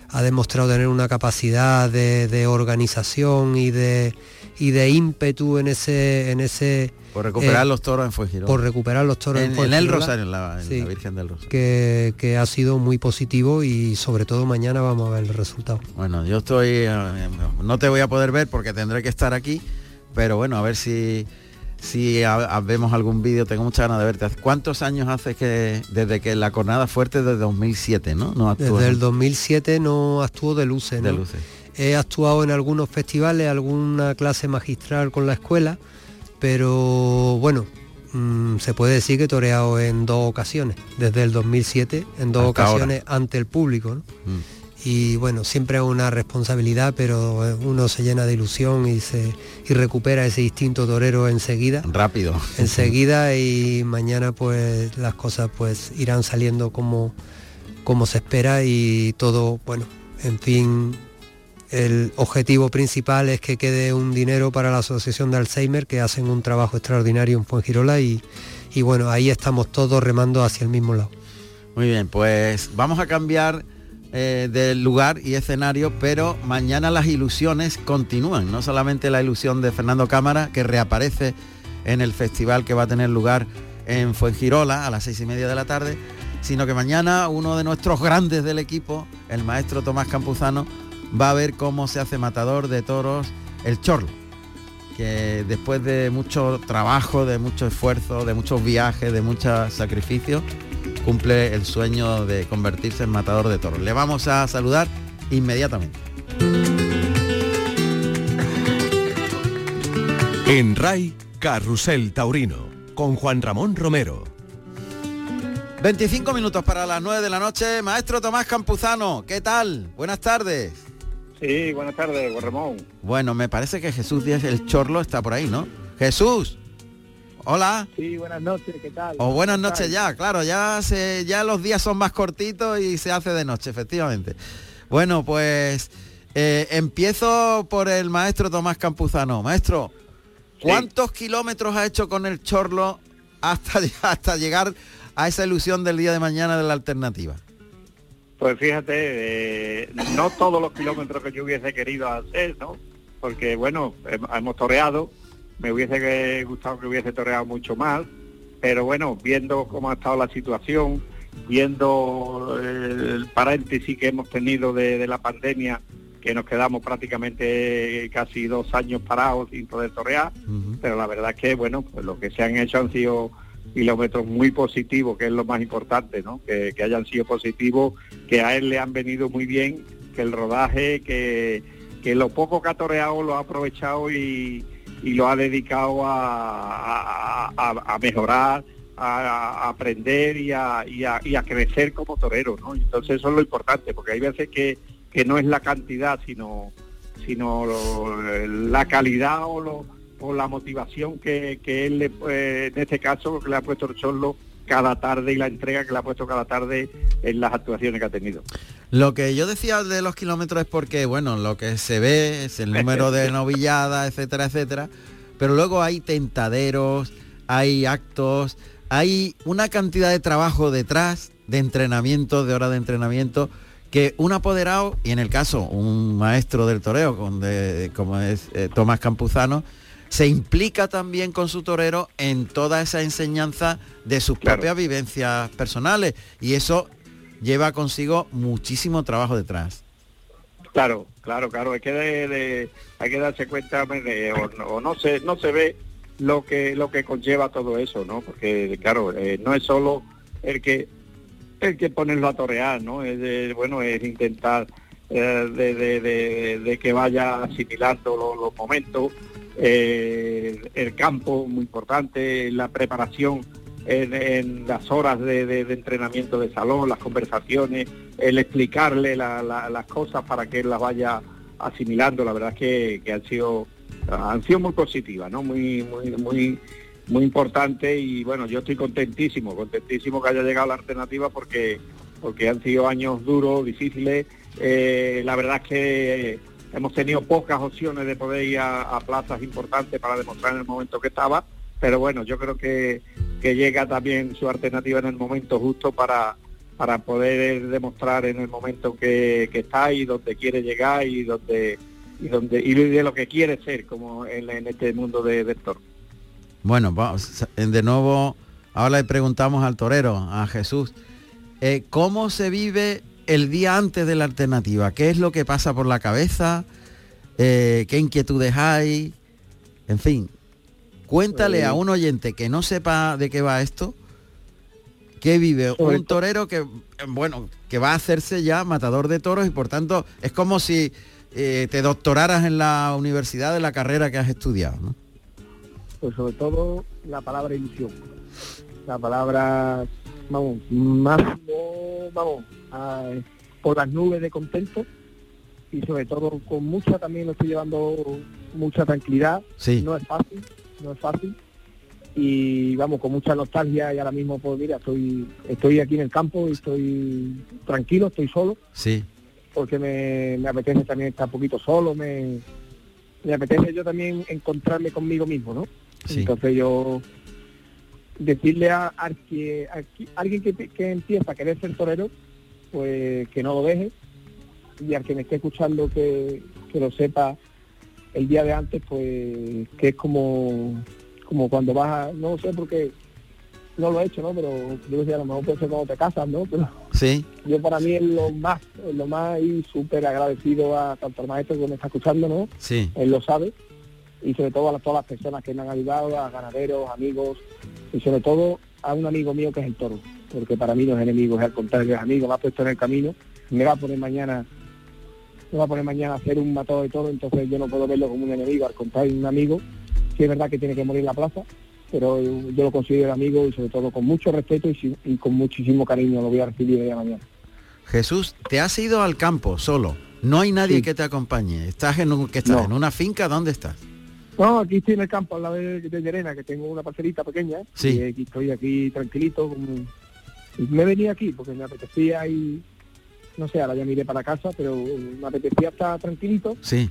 ha demostrado tener una capacidad de organización y de y de ímpetu en ese en ese por recuperar eh, los toros en Fuengirola. Por recuperar los toros en, en, el Rosario, en, la, Virgen del Rosario. Que, ha sido muy positivo y sobre todo mañana vamos a ver el resultado. Bueno, yo estoy, eh, no te voy a poder ver porque tendré que estar aquí, pero bueno, a ver si si vemos algún vídeo, tengo mucha ganas de verte. ¿Cuántos años hace que desde que la cornada fuerte desde 2007, no? no desde el 2007 no actuó de luces, De luces. He actuado en algunos festivales, alguna clase magistral con la escuela, pero bueno, mm, se puede decir que he toreado en dos ocasiones, desde el 2007, en dos ocasiones ante el público. Mm. Y bueno, siempre es una responsabilidad, pero eh, uno se llena de ilusión y, se, y recupera ese instinto torero enseguida. Rápido. Enseguida y mañana pues las cosas pues irán saliendo como, como se espera y todo, bueno, en fin, el objetivo principal es que quede un dinero para la Asociación de Alzheimer, que hacen un trabajo extraordinario en Fuengirola y, y bueno, ahí estamos todos remando hacia el mismo lado. Muy bien, pues vamos a cambiar eh, del lugar y escenario, pero mañana las ilusiones continúan, no solamente la ilusión de Fernando Cámara, que reaparece en el festival que va a tener lugar en Fuengirola a las seis y media de la tarde, sino que mañana uno de nuestros grandes del equipo, el maestro Tomás Campuzano, va a ver cómo se hace matador de toros el chorlo, que después de mucho trabajo, de mucho esfuerzo, de muchos viajes, de muchos sacrificios, cumple el sueño de convertirse en matador de toros. Le vamos a saludar inmediatamente. En RAI, Carrusel Taurino, con Juan Ramón Romero. 25 minutos para las 9 de la noche. Maestro Tomás Campuzano, ¿qué tal? Buenas tardes. Sí, buenas tardes, Juan Ramón. Bueno, me parece que Jesús Díaz el Chorlo está por ahí, ¿no? Jesús. Hola. Sí, buenas noches, ¿qué tal? O buenas noches ya, claro, ya se, ya los días son más cortitos y se hace de noche, efectivamente. Bueno, pues eh, empiezo por el maestro Tomás Campuzano. Maestro, ¿cuántos kilómetros ha hecho con el chorlo hasta, hasta llegar a esa ilusión del día de mañana de la alternativa? Pues fíjate, eh, no todos los kilómetros que yo hubiese querido hacer, ¿no? Porque bueno, hemos toreado, me hubiese gustado que hubiese toreado mucho más, pero bueno, viendo cómo ha estado la situación, viendo el paréntesis que hemos tenido de, la pandemia, que nos quedamos prácticamente casi dos años parados sin poder torear, pero la verdad es que bueno, pues lo que se han hecho han sido kilómetros muy positivos, que es lo más importante, ¿no? Que, hayan sido positivos, que a él le han venido muy bien, que el rodaje, que, que lo poco que ha toreado lo ha aprovechado y, y lo ha dedicado a, mejorar, a, aprender y, a, crecer como torero, ¿no? Entonces eso es lo importante, porque hay veces que, no es la cantidad, sino, sino la calidad o, la motivación que, él, le, eh, en este caso, que le ha puesto el Chorlo cada tarde y la entrega que le ha puesto cada tarde en las actuaciones que ha tenido. Lo que yo decía de los kilómetros es porque, bueno, lo que se ve es el número de novilladas, etcétera, etcétera, pero luego hay tentaderos, hay actos, hay una cantidad de trabajo detrás, de entrenamiento, de horas de entrenamiento, que un apoderado, y en el caso un maestro del toreo, como es eh, Tomás Campuzano, se implica también con su torero en toda esa enseñanza de sus propias vivencias personales. Y eso lleva consigo muchísimo trabajo detrás. Claro, claro, claro. Hay que, hay que darse cuenta de, o, no, se no se ve lo que lo que conlleva todo eso, ¿no? Porque claro, eh, no es solo el que el que ponerlo a torear, ¿no? Es bueno, es intentar eh, de, que vaya asimilando los, momentos, eh, el campo muy importante, la preparación en, las horas de, entrenamiento de salón, las conversaciones, el explicarle las cosas para que él las vaya asimilando. La verdad es que, han sido han sido muy positivas, ¿no? Muy, muy, muy, muy importante y bueno, yo estoy contentísimo, contentísimo que haya llegado la alternativa porque porque han sido años duros, difíciles. Eh, la verdad es que hemos tenido pocas opciones de poder ir a plazas importantes para demostrar en el momento que estaba pero bueno, yo creo que, llega también su alternativa en el momento justo para, para poder demostrar en el momento que, está y donde quiere llegar y donde y donde y de lo que quiere ser como en, este mundo de, de Bueno, vamos, de nuevo, ahora le preguntamos al torero, a Jesús, eh, ¿cómo se vive el día antes de la alternativa? ¿Qué es lo que pasa por la cabeza? Eh, ¿Qué inquietudes hay? En fin, Cuéntale a un oyente que no sepa de qué va esto, que vive un torero que, bueno, que va a hacerse ya matador de toros y por tanto es como si eh, te doctoraras en la universidad de la carrera que has estudiado, ¿no? Pues sobre todo la palabra ilusión. La palabra, vamos, máximo, vamos, por las nubes de contento y sobre todo con mucha también lo estoy llevando mucha tranquilidad. Sí. No es fácil, no es fácil. Y vamos, con mucha nostalgia y ahora mismo, pues mira, estoy, estoy aquí en el campo y estoy tranquilo, estoy solo. Sí. Porque me, apetece también estar un poquito solo, me, me apetece yo también encontrarme conmigo mismo, ¿no? Entonces yo decirle a, que, alguien que, que, empieza a querer ser torero, pues que no lo deje y al que me esté escuchando que, que lo sepa el día de antes, pues que es como, como cuando vas a, no sé porque no lo he hecho, ¿no? Pero yo decía, a lo mejor puede ser cuando te casas, ¿no? Pero sí. yo para mí es lo más, lo más y súper agradecido a tanto al maestro que me está escuchando, ¿no? Sí. Él lo sabe. Y sobre todo a todas las personas que me han ayudado, a ganaderos, amigos, y sobre todo a un amigo mío que es el toro, porque para mí no es enemigo, es al contrario, es amigo, me ha puesto en el camino, me va a poner mañana va a poner mañana a hacer un matado de todo, entonces yo no puedo verlo como un enemigo, al contrario, un amigo, sí es verdad que tiene que morir en la plaza, pero yo lo considero amigo y sobre todo con mucho respeto y, con muchísimo cariño lo voy a recibir de mañana. Jesús, te has ido al campo solo, no hay nadie que te acompañe, estás en, que estás en una finca, ¿dónde estás? No, aquí estoy en el campo, al lado de, de Llerena, que tengo una parcelita pequeña. Sí. Y aquí estoy aquí tranquilito. y me venía aquí porque me apetecía y... No sé, ahora ya me iré para casa, pero me apetecía estar tranquilito. Sí,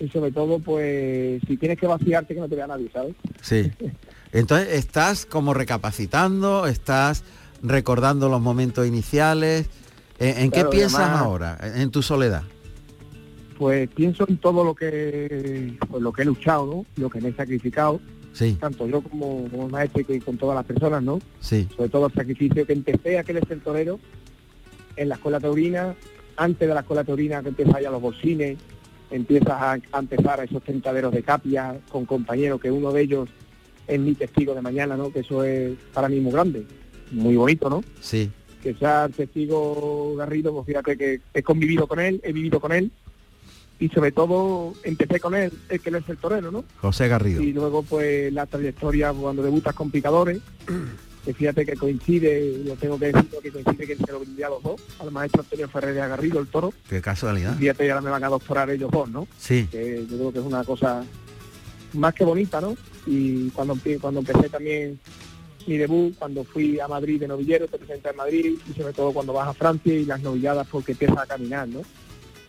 Y sobre todo, pues, si tienes que vaciarte, que no te vea nadie, ¿sabes? sí. Entonces estás como recapacitando, estás recordando los momentos iniciales. ¿En, en Claro, qué piensas además- ahora, en tu soledad? Pues pienso en todo lo que pues, lo que he luchado, ¿no? Lo que me he sacrificado, Sí, tanto yo como, como maestro y con todas las personas, ¿no? sí, sobre todo el sacrificio que empecé a querer ser torero en la escuela taurina, antes de la escuela taurina que empiezas ya los bolsines, empiezas a, a empezar a esos tentaderos de capia con compañeros, que uno de ellos es mi testigo de mañana, ¿no? Que eso es para mí muy grande, muy bonito, ¿no? sí. Que sea el testigo Garrido, pues fíjate que he convivido con él, he vivido con él, y sobre todo empecé con él, el que es el torero, ¿no? José Garrido. Y luego pues la trayectoria cuando debutas con picadores, que fíjate que coincide, lo tengo que decir, que coincide que se lo brindé a los dos, al maestro Antonio Ferrer de Garrido, el toro, Qué casualidad. fíjate, y ahora me van a doctorar ellos dos, ¿no? Sí, Que yo creo que es una cosa más que bonita, ¿no? Y cuando, cuando empecé también mi debut, cuando fui a Madrid de novillero, te presenté en Madrid, y sobre todo cuando vas a Francia y las novilladas porque empiezas a caminar, ¿no?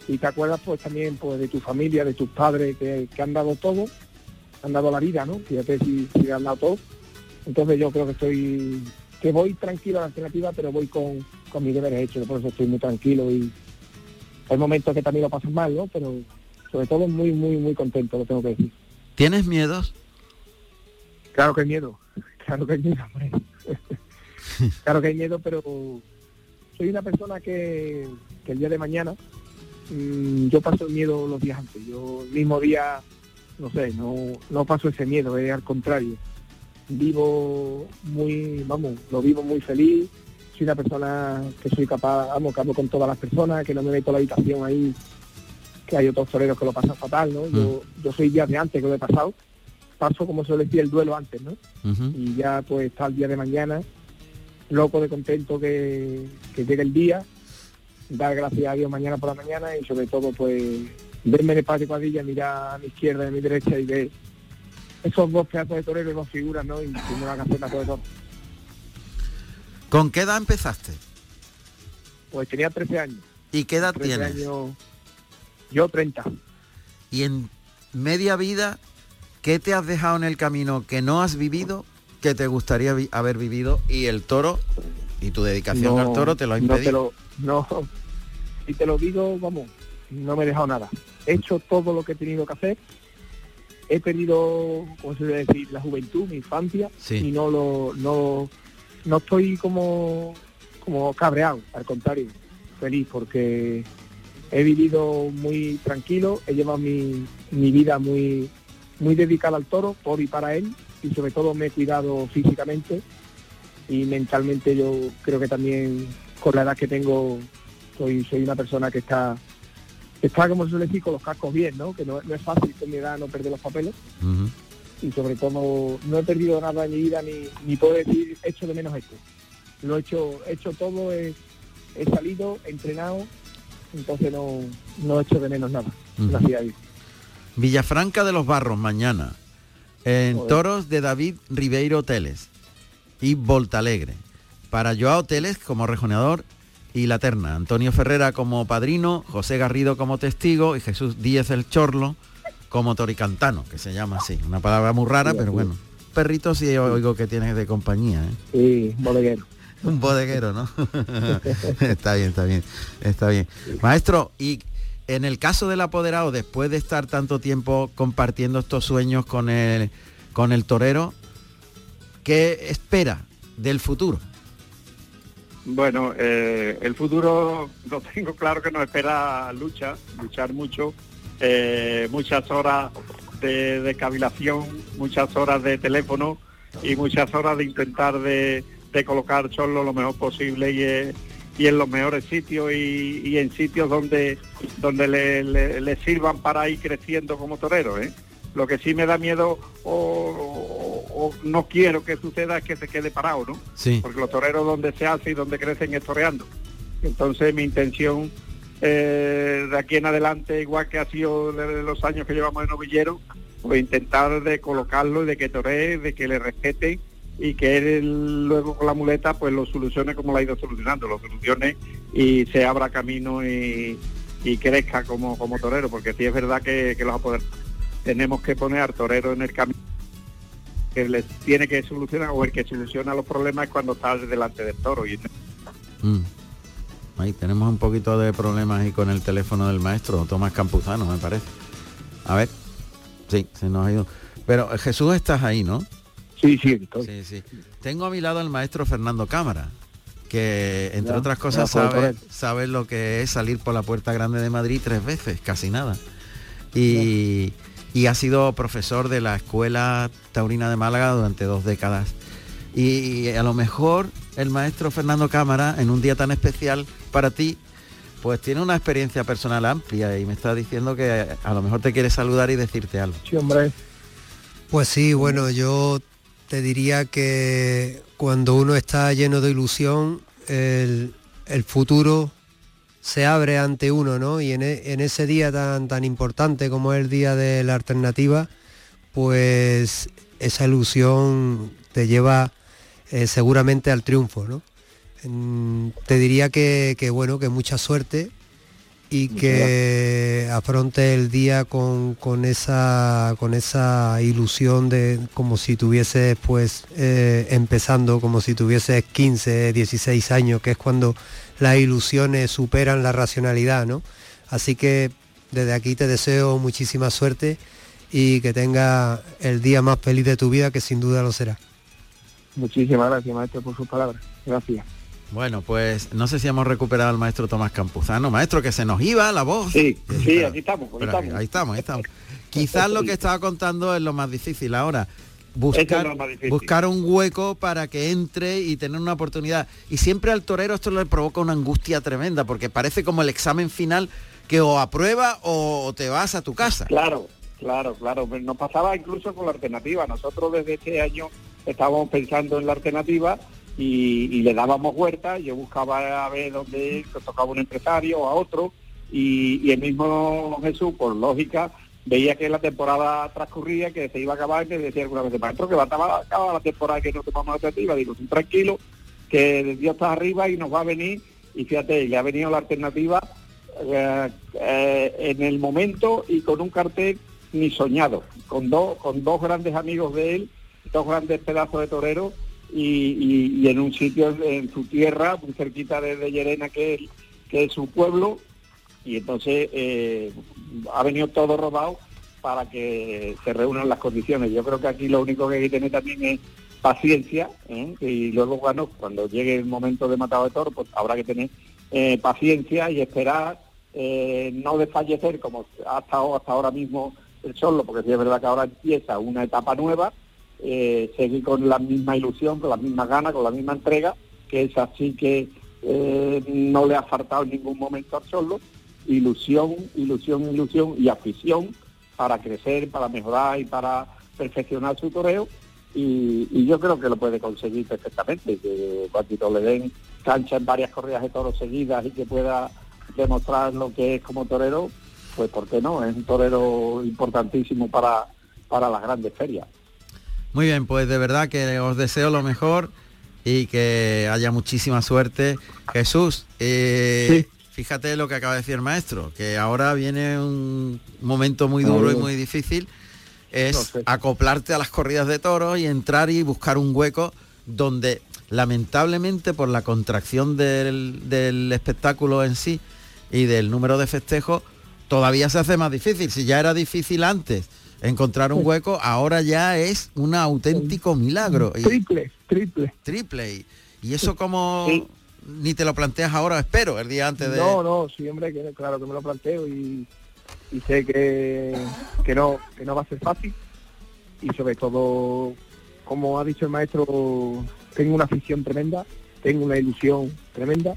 Y te acuerdas pues también pues de tu familia, de tus padres que, que han dado todo, han dado la vida, ¿no? Fíjate si, si han dado todo. Entonces yo creo que estoy, que voy tranquilo a la alternativa, pero voy con, con mis deberes hechos, por eso estoy muy tranquilo y hay momentos que también lo pasas mal, ¿no? Pero sobre todo muy, muy, muy contento, lo tengo que decir. ¿tienes miedos? Claro que hay miedo, claro que hay miedo, hombre. claro que hay miedo, pero soy una persona que, que el día de mañana mm, yo paso el miedo los días antes. Yo el mismo día, no sé, no, no paso ese miedo, es al contrario. Vivo muy, vamos, lo vivo muy feliz. Soy una persona que soy capaz, vamos, que hablo con todas las personas, que no me meto a la habitación ahí, que hay otros toreros que lo pasan fatal, ¿no? Yo, yo soy días de antes que lo he pasado. Paso, como suele decir, el duelo antes, ¿no? Y ya pues está el día de mañana, loco de contento que, que llegue el día, dar gracias a Dios mañana por la mañana y sobre todo pues verme en el patio cuadrilla, mirar a mi izquierda y a mi derecha y ver esos dos pedazos de toreros, dos figuras, ¿no? Y que me van a hacer la cosa de todo. ¿Con qué edad empezaste? Pues tenía 13 años. ¿Y qué edad 13 tienes? años, yo 30. Y en media vida, ¿qué te has dejado en el camino que no has vivido, que te gustaría vi- haber vivido? Y el toro y tu dedicación No, al toro te lo ha no te impedido. lo- no, si te lo digo, vamos, no me he dejado nada. He hecho todo lo que he tenido que hacer. He tenido, como se suele decir, la juventud, mi infancia, Sí. y no lo, no, no estoy como, como cabreado, al contrario, feliz, porque he vivido muy tranquilo, he llevado mi, mi vida muy, muy dedicada al toro, por y para él, y sobre todo me he cuidado físicamente y mentalmente yo creo que también con la edad que tengo soy, soy una persona que está está como se suele decir con los cascos bien, ¿no? Que no, no es fácil con mi edad no perder los papeles y sobre todo no he perdido nada en mi vida ni, ni puedo decir hecho de menos esto. Lo he hecho, he hecho todo, he, he salido, he entrenado, entonces no, no he hecho de menos nada. Gracias a Dios. Villafranca de los Barros, mañana. En Joder. toros de David Ribeiro Teles y Voltalegre. Para Joao Teles como rejoneador y la terna. Antonio Ferrera como padrino, José Garrido como testigo y Jesús Díez el Chorlo como toricantano, que se llama así. Una palabra muy rara, Sí, pero bueno. Perrito sí oigo que tienes de compañía, ¿eh? Sí, bodeguero. Un bodeguero, ¿no? está bien, está bien, está bien. Maestro, y en el caso del apoderado, después de estar tanto tiempo compartiendo estos sueños con el, con el torero, ¿qué espera del futuro? Bueno, eh, el futuro lo tengo claro que nos espera lucha, luchar mucho, eh, muchas horas de, de cavilación, muchas horas de teléfono y muchas horas de intentar de, colocar solo lo mejor posible y, eh, en los mejores sitios y, en sitios donde donde le, le- sirvan para ir creciendo como torero. Lo que sí me da miedo o, o- no quiero que suceda es que se quede parado, ¿no? Sí. porque los toreros donde se hace y donde crecen es toreando. Entonces mi intención eh, de aquí en adelante, igual que ha sido de los años que llevamos de novillero, pues intentar de colocarlo de que toree, de que le respete y que él luego con la muleta pues lo solucione como lo ha ido solucionando, lo solucione y se abra camino y, y crezca como, como torero, porque sí es verdad que, que los poder tenemos que poner al torero en el camino que les tiene que solucionar o el que soluciona los problemas es cuando está delante del toro. Y... Mm. Ahí tenemos un poquito de problemas ahí con el teléfono del maestro, Tomás Campuzano, me parece. A ver. Sí, se nos ha ido. Pero eh, Jesús estás ahí, ¿no? Sí, sí, sí, sí. Tengo a mi lado al maestro Fernando Cámara, que entre Ya, otras cosas sabe, sabe lo que es salir por la puerta grande de Madrid tres veces, casi nada. Y, y ha sido profesor de la Escuela Taurina de Málaga durante dos décadas. Y a lo mejor el maestro Fernando Cámara, en un día tan especial para ti, pues tiene una experiencia personal amplia y me está diciendo que a lo mejor te quiere saludar y decirte algo. Sí, hombre. Pues sí, bueno, yo te diría que cuando uno está lleno de ilusión, el, el futuro se abre ante uno, ¿no? Y en, e- en ese día tan, tan importante como es el día de la alternativa, pues esa ilusión te lleva eh, seguramente al triunfo, ¿no? Te diría que, que, bueno, que mucha suerte y que afronte el día con, con esa con esa ilusión de como si tuvieses pues eh, empezando como si tuvieses 15 16 años que es cuando las ilusiones superan la racionalidad no así que desde aquí te deseo muchísima suerte y que tenga el día más feliz de tu vida que sin duda lo será Muchísimas gracias, maestro, por sus palabras. Gracias. Bueno, pues no sé si hemos recuperado al maestro Tomás Campuzano. Maestro, que se nos iba la voz. Sí, sí, Pero- aquí estamos, aquí pero estamos. ahí estamos, ahí estamos. Quizás lo que estaba contando es lo más difícil ahora. Buscar, buscar un hueco para que entre y tener una oportunidad. Y siempre al torero esto le provoca una angustia tremenda, porque parece como el examen final que o aprueba o te vas a tu casa. Claro, claro, claro. Nos pasaba incluso con la alternativa. Nosotros desde este año estábamos pensando en la alternativa y, y le dábamos vueltas. Yo buscaba a ver dónde tocaba un empresario o a otro y, y el mismo Jesús, por lógica, veía que la temporada transcurría, que se iba a acabar, que decía alguna vez, maestro, que va a acabar la temporada que no tomamos alternativa. Digo, tranquilo, que Dios está arriba y nos va a venir. Y fíjate, le ha venido la alternativa eh, eh, en el momento y con un cartel ni soñado, con dos, con dos grandes amigos de él, dos grandes pedazos de torero y, en un sitio en, su tierra, muy cerquita de, de Llerena, que es su pueblo, y entonces eh, ha venido todo robado para que se reúnan las condiciones. Yo creo que aquí lo único que hay que tener también es paciencia ¿eh? y luego cuando llegue el momento de matado de toro pues habrá que tener eh, paciencia y esperar no desfallecer como ha estado hasta ahora mismo el solo porque sí es verdad que ahora empieza una etapa nueva seguir con la misma ilusión con las mismas ganas con la misma entrega que es así que no le ha faltado en ningún momento al solo ilusión ilusión ilusión y afición para crecer para mejorar y para perfeccionar su toreo y, y yo creo que lo puede conseguir perfectamente, que cuando le den cancha en varias corridas de toros seguidas y que pueda demostrar lo que es como torero, pues ¿por qué no? Es un torero importantísimo para, para las grandes ferias. Muy bien, pues de verdad que os deseo lo mejor y que haya muchísima suerte. Jesús, eh, fíjate lo que acaba de decir el maestro, que ahora viene un momento muy duro y muy difícil, es acoplarte a las corridas de toros y entrar y buscar un hueco donde lamentablemente por la contracción del, del espectáculo en sí y del número de festejos, todavía se hace más difícil. Si ya era difícil antes encontrar un hueco, ahora ya es un auténtico milagro. Triple, triple. triple. Y, y eso como ni te lo planteas ahora, espero, el día antes de... No, no, siempre que claro que me lo planteo y, sé que, que no que no va a ser fácil. Y sobre todo como ha dicho el maestro tengo una afición tremenda tengo una ilusión tremenda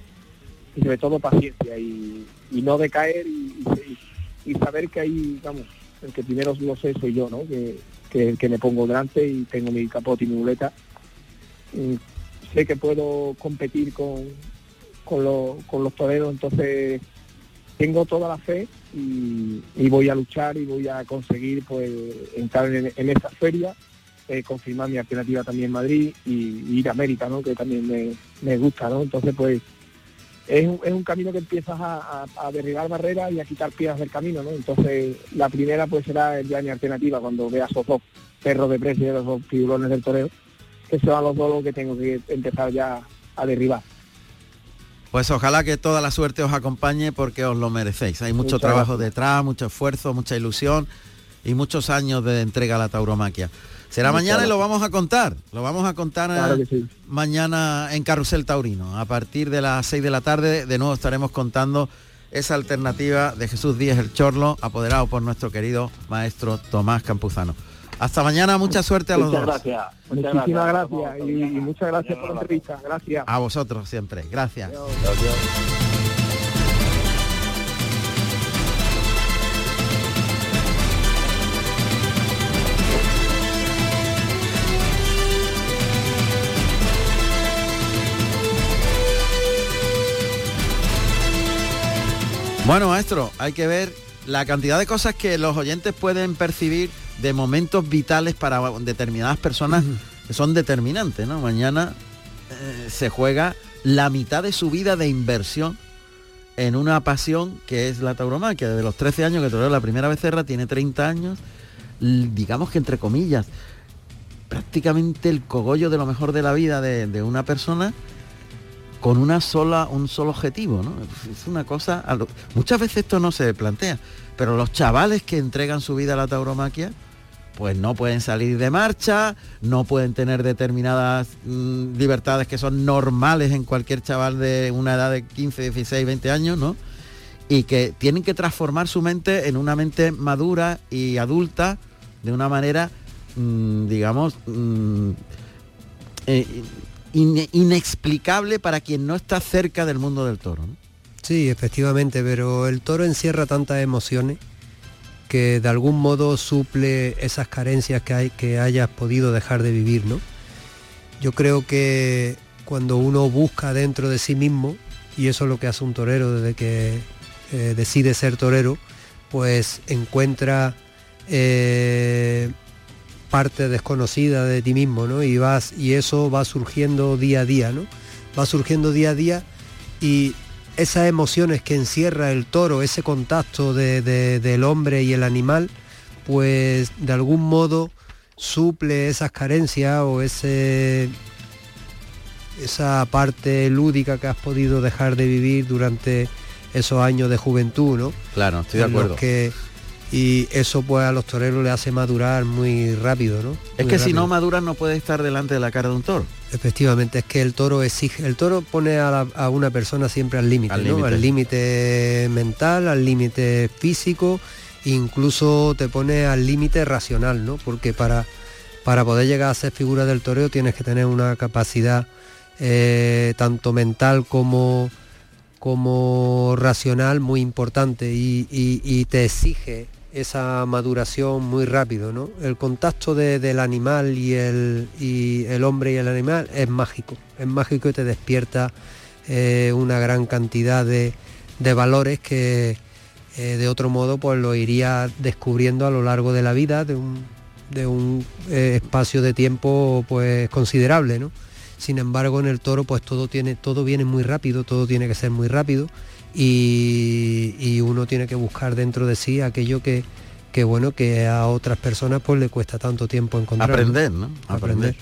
y sobre todo paciencia y, y no decaer y, saber que ahí vamos el que primero lo sé soy yo no que, que, que me pongo delante y tengo mi capote y mi muleta sé que puedo competir con, con, los, con los toreros entonces tengo toda la fe y, voy a luchar y voy a conseguir pues entrar en, en esta feria, eh, confirmar mi alternativa también en Madrid y, ir a América, ¿no? que también me, me gusta, ¿no? Entonces pues es un, es un camino que empiezas a derribar barreras y a quitar piedras del camino, ¿no? Entonces la primera pues será ya mi alternativa cuando veas esos dos perros de precio, los dos tiburones del toreo, que son los dos los que tengo que empezar ya a derribar. Pues ojalá que toda la suerte os acompañe porque os lo merecéis. Hay mucho Muchas trabajo gracias. detrás, mucho esfuerzo, mucha ilusión y muchos años de entrega a la tauromaquia. Será Muchas mañana y lo vamos a contar. Lo vamos a contar Claro que sí. mañana en Carrusel Taurino. A partir de las 6 de la tarde de nuevo estaremos contando esa alternativa de Jesús Díez el Chorlo, apoderado por nuestro querido maestro Tomás Campuzano. Hasta mañana, mucha suerte a los Muchas dos. gracias. Muchísimas gracias, y, y muchas gracias por la entrevista. Gracias. A vosotros siempre. Gracias. Bueno, maestro, hay que ver la cantidad de cosas que los oyentes pueden percibir de momentos vitales para determinadas personas que son determinantes, ¿no? Mañana eh, se juega la mitad de su vida de inversión en una pasión que es la tauromaquia. Desde los 13 años que toreó la primera becerra, tiene 30 años, digamos que entre comillas, prácticamente el cogollo de lo mejor de la vida de, de una persona con una sola, un solo objetivo, ¿no? Es una cosa. lo- muchas veces esto no se plantea, pero los chavales que entregan su vida a la tauromaquia, pues no pueden salir de marcha, no pueden tener determinadas mm, libertades que son normales en cualquier chaval de una edad de 15, 16, 20 años, ¿no? Y que tienen que transformar su mente en una mente madura y adulta de una manera, mm, digamos, mm, eh, in- inexplicable para quien no está cerca del mundo del toro. Sí, efectivamente, pero el toro encierra tantas emociones que de algún modo suple esas carencias que, hay, que hayas podido dejar de vivir, ¿no? Yo creo que cuando uno busca dentro de sí mismo, y eso es lo que hace un torero desde que eh, decide ser torero, pues encuentra eh, parte desconocida de ti mismo, ¿no? Y vas y eso va surgiendo día a día, ¿no? Va surgiendo día a día y esas emociones que encierra el toro, ese contacto de- de- del hombre y el animal, pues de algún modo suple esas carencias o ese esa parte lúdica que has podido dejar de vivir durante esos años de juventud, ¿no? Claro, estoy de En los acuerdo. que- y eso pues a los toreros le hace madurar muy rápido, ¿no? Es que si no maduras no puedes estar delante de la cara de un toro. Efectivamente, es que el toro exige, el toro pone a, la- a una persona siempre al límite, Al ¿no? límite. Al límite mental, al límite físico, incluso te pone al límite racional, ¿no? Porque para, para poder llegar a ser figura del toreo tienes que tener una capacidad eh, tanto mental como, como racional muy importante y, y- y te exige esa maduración muy rápido, ¿no? El contacto de- del animal y el, y el hombre y el animal es mágico, es mágico y te despierta eh, una gran cantidad de, de valores que eh, de otro modo pues lo iría descubriendo a lo largo de la vida de un, de un eh, espacio de tiempo pues considerable, ¿no? Sin embargo, en el toro pues todo tiene todo viene muy rápido, todo tiene que ser muy rápido y, y uno tiene que buscar dentro de sí aquello que, que bueno que a otras personas pues le cuesta tanto tiempo encontrar. Aprender, ¿no? Aprender.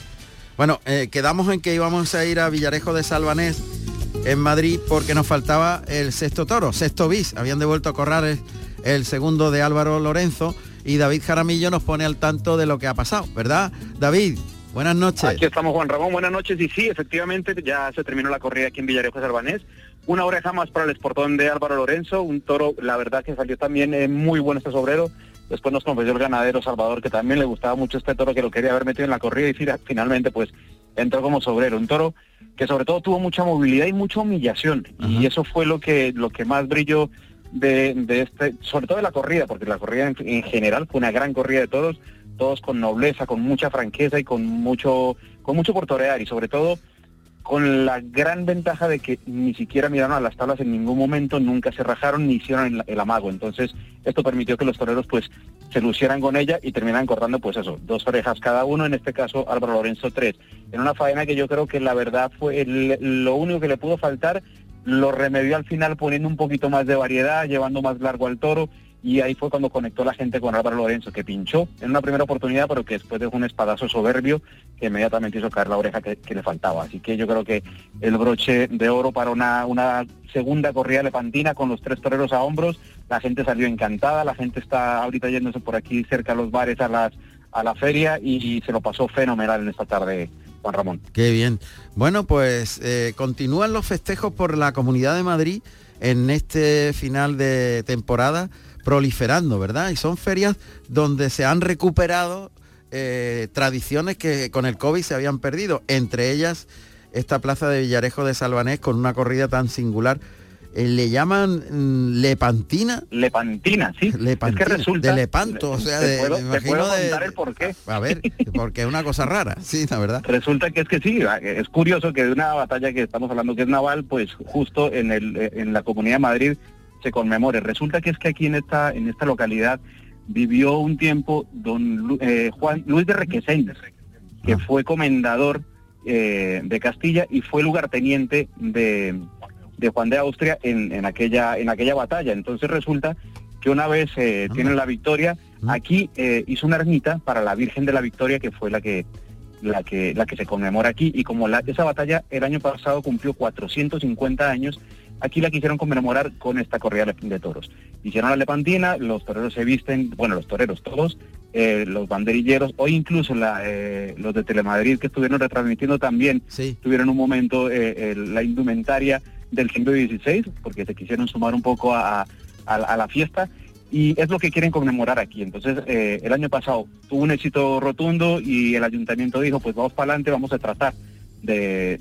Bueno, eh, quedamos en que íbamos a ir a Villarejo de Salvanés en Madrid porque nos faltaba el sexto toro, sexto bis. Habían devuelto a correr el, el segundo de Álvaro Lorenzo y David Jaramillo nos pone al tanto de lo que ha pasado, ¿verdad? David, buenas noches. Aquí estamos Juan Ramón, buenas noches y sí, efectivamente ya se terminó la corrida aquí en Villarejo de Salvanés. Una oreja más para el esportón de Álvaro Lorenzo, un toro, la verdad que salió también eh, muy bueno este sobrero. Después nos confesó el ganadero Salvador que también le gustaba mucho este toro, que lo quería haber metido en la corrida y fina- finalmente pues entró como sobrero. Un toro que sobre todo tuvo mucha movilidad y mucha humillación. Y eso fue lo que, lo que más brilló de, de este, sobre todo de la corrida, porque la corrida en, en general fue una gran corrida de todos, todos con nobleza, con mucha franqueza y con mucho, con mucho por torear y sobre todo con la gran ventaja de que ni siquiera miraron a las tablas en ningún momento, nunca se rajaron ni hicieron el, amago. Entonces, esto permitió que los toreros pues se lucieran con ella y terminaran cortando pues eso, dos orejas cada uno, en este caso Álvaro Lorenzo tres. En una faena que yo creo que la verdad fue lo único que le pudo faltar, lo remedió al final poniendo un poquito más de variedad, llevando más largo al toro y ahí fue cuando conectó la gente con Álvaro Lorenzo, que pinchó en una primera oportunidad, pero que después dejó un espadazo soberbio que inmediatamente hizo caer la oreja que, le faltaba. Así que yo creo que el broche de oro para una, una segunda corrida lepantina con los tres toreros a hombros, la gente salió encantada, la gente está ahorita yéndose por aquí cerca a los bares a las a la feria y, se lo pasó fenomenal en esta tarde, Juan Ramón. Qué bien. Bueno, pues eh, continúan los festejos por la Comunidad de Madrid en este final de temporada proliferando, ¿verdad? Y son ferias donde se han recuperado eh, tradiciones que con el COVID se habían perdido, entre ellas esta plaza de Villarejo de Salvanés con una corrida tan singular. Eh, le llaman mm, Lepantina. Lepantina, sí. Lepantina, Es que resulta- de Lepanto, o sea, Te de, puedo- me te imagino puedo de- contar el porqué. A ver, porque es una cosa rara, sí, la verdad. Resulta que es que sí, es curioso que de una batalla que estamos hablando que es naval, pues justo en el en la Comunidad de Madrid se conmemore. Resulta que es que aquí en esta en esta localidad vivió un tiempo don eh, Juan Luis de Requesens, que fue comendador eh, de Castilla y fue lugarteniente de, de Juan de Austria en, en aquella en aquella batalla. Entonces resulta que una vez eh, tienen la victoria, aquí eh, hizo una ermita para la Virgen de la Victoria, que fue la que la que la que se conmemora aquí. Y como la, esa batalla el año pasado cumplió 450 años aquí la quisieron conmemorar con esta corrida de, toros. Hicieron la lepantina los toreros se visten bueno los toreros todos eh, los banderilleros o incluso la, eh, los de Telemadrid que estuvieron retransmitiendo también tuvieron un momento eh, la indumentaria del siglo XVI porque se quisieron sumar un poco a, a- a la fiesta y es lo que quieren conmemorar aquí. Entonces, eh, el año pasado tuvo un éxito rotundo y el ayuntamiento dijo, pues vamos para adelante, vamos a tratar de,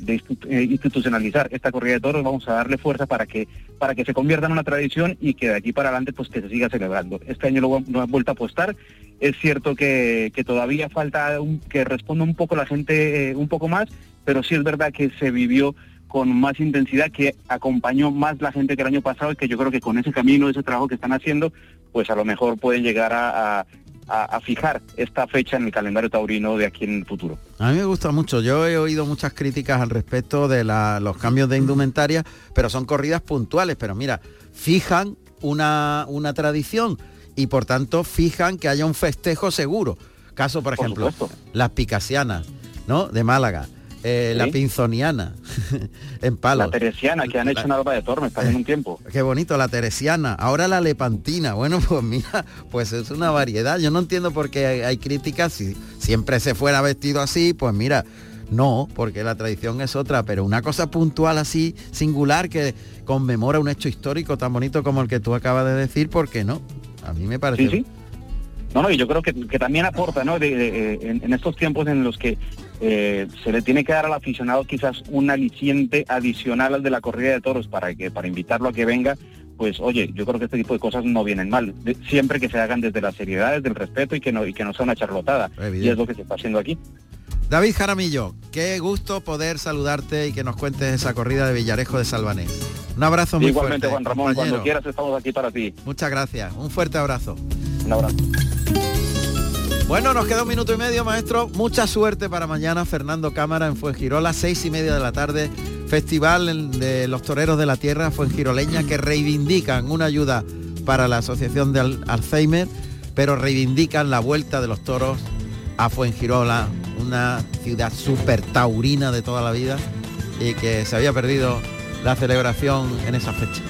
eh, institucionalizar esta corrida de toros, vamos a darle fuerza para que para que se convierta en una tradición y que de aquí para adelante pues que se siga celebrando. Este año lo, lo han vuelto a apostar. Es cierto que, que todavía falta que responda un poco la gente eh, un poco más, pero sí es verdad que se vivió con más intensidad, que acompañó más la gente que el año pasado y que yo creo que con ese camino, ese trabajo que están haciendo, pues a lo mejor pueden llegar a, a- a- a fijar esta fecha en el calendario taurino de aquí en el futuro. A mí me gusta mucho. Yo he oído muchas críticas al respecto de la- los cambios de indumentaria, pero son corridas puntuales. Pero mira, fijan una, una tradición y por tanto fijan que haya un festejo seguro. Caso, por Por ejemplo, supuesto. las picasianas, ¿no? De Málaga. Eh, La pinzoniana en Palos. La teresiana, que han hecho una ropa de Tormes también un tiempo. Qué bonito, la teresiana. Ahora la lepantina. Bueno, pues mira, pues es una variedad. Yo no entiendo por qué hay, hay críticas. Si siempre se fuera vestido así, pues mira, no, porque la tradición es otra. Pero una cosa puntual así, singular, que conmemora un hecho histórico tan bonito como el que tú acabas de decir, ¿por qué no? A mí me parece... Sí, sí. No, no, y yo creo que, que también aporta, ¿no? De- de- en, en estos tiempos en los que eh, se le tiene que dar al aficionado quizás un aliciente adicional al de la corrida de toros para que para invitarlo a que venga, pues oye, yo creo que este tipo de cosas no vienen mal, de- siempre que se hagan desde la seriedad, desde el respeto y que no y que no sea una charlotada. Evidente. Y es lo que se está haciendo aquí. David Jaramillo, qué gusto poder saludarte y que nos cuentes esa corrida de Villarejo de Salvanés. Un abrazo muy Igualmente, fuerte. Juan Ramón, compañero. cuando quieras estamos aquí para ti. Muchas gracias. Un fuerte abrazo. Un abrazo. Bueno, nos queda un minuto y medio, maestro. Mucha suerte para mañana, Fernando Cámara en Fuengirola, seis y media de la tarde. Festival de los Toreros de la Tierra Fuengiroleña que reivindican una ayuda para la Asociación de Al- Alzheimer, pero reivindican la vuelta de los toros a Fuengirola, una ciudad súper taurina de toda la vida y que se había perdido la celebración en esa fecha.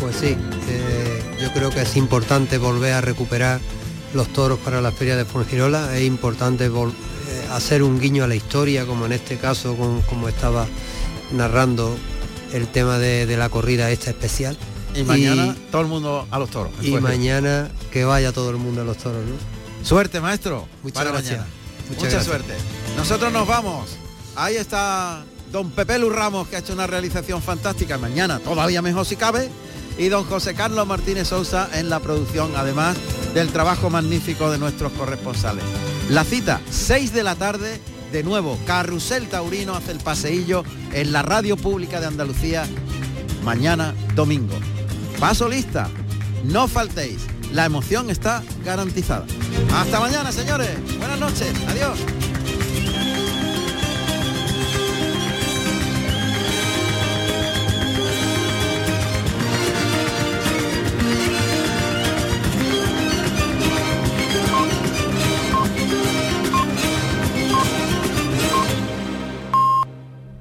Pues sí, eh, yo creo que es importante volver a recuperar los toros para la feria de Fuengirola, es importante eh, hacer un guiño a la historia, como en este caso, con- como estaba narrando el tema de, de la corrida esta especial. Y mañana todo el mundo a los toros. y mañana que vaya todo el mundo a los toros, ¿no? Suerte, maestro. Muchas para gracias. mañana. Muchas Mucha gracias. suerte. Nosotros nos vamos. Ahí está don Pepe Lu Ramos, que ha hecho una realización fantástica. Mañana todavía mejor si cabe. Y don José Carlos Martínez Sousa en la producción, además del trabajo magnífico de nuestros corresponsales. La cita, 6 de la tarde, de nuevo, Carrusel Taurino hace el paseillo en la radio pública de Andalucía mañana domingo. Paso lista, no faltéis, la emoción está garantizada. Hasta mañana, señores. Buenas noches, adiós.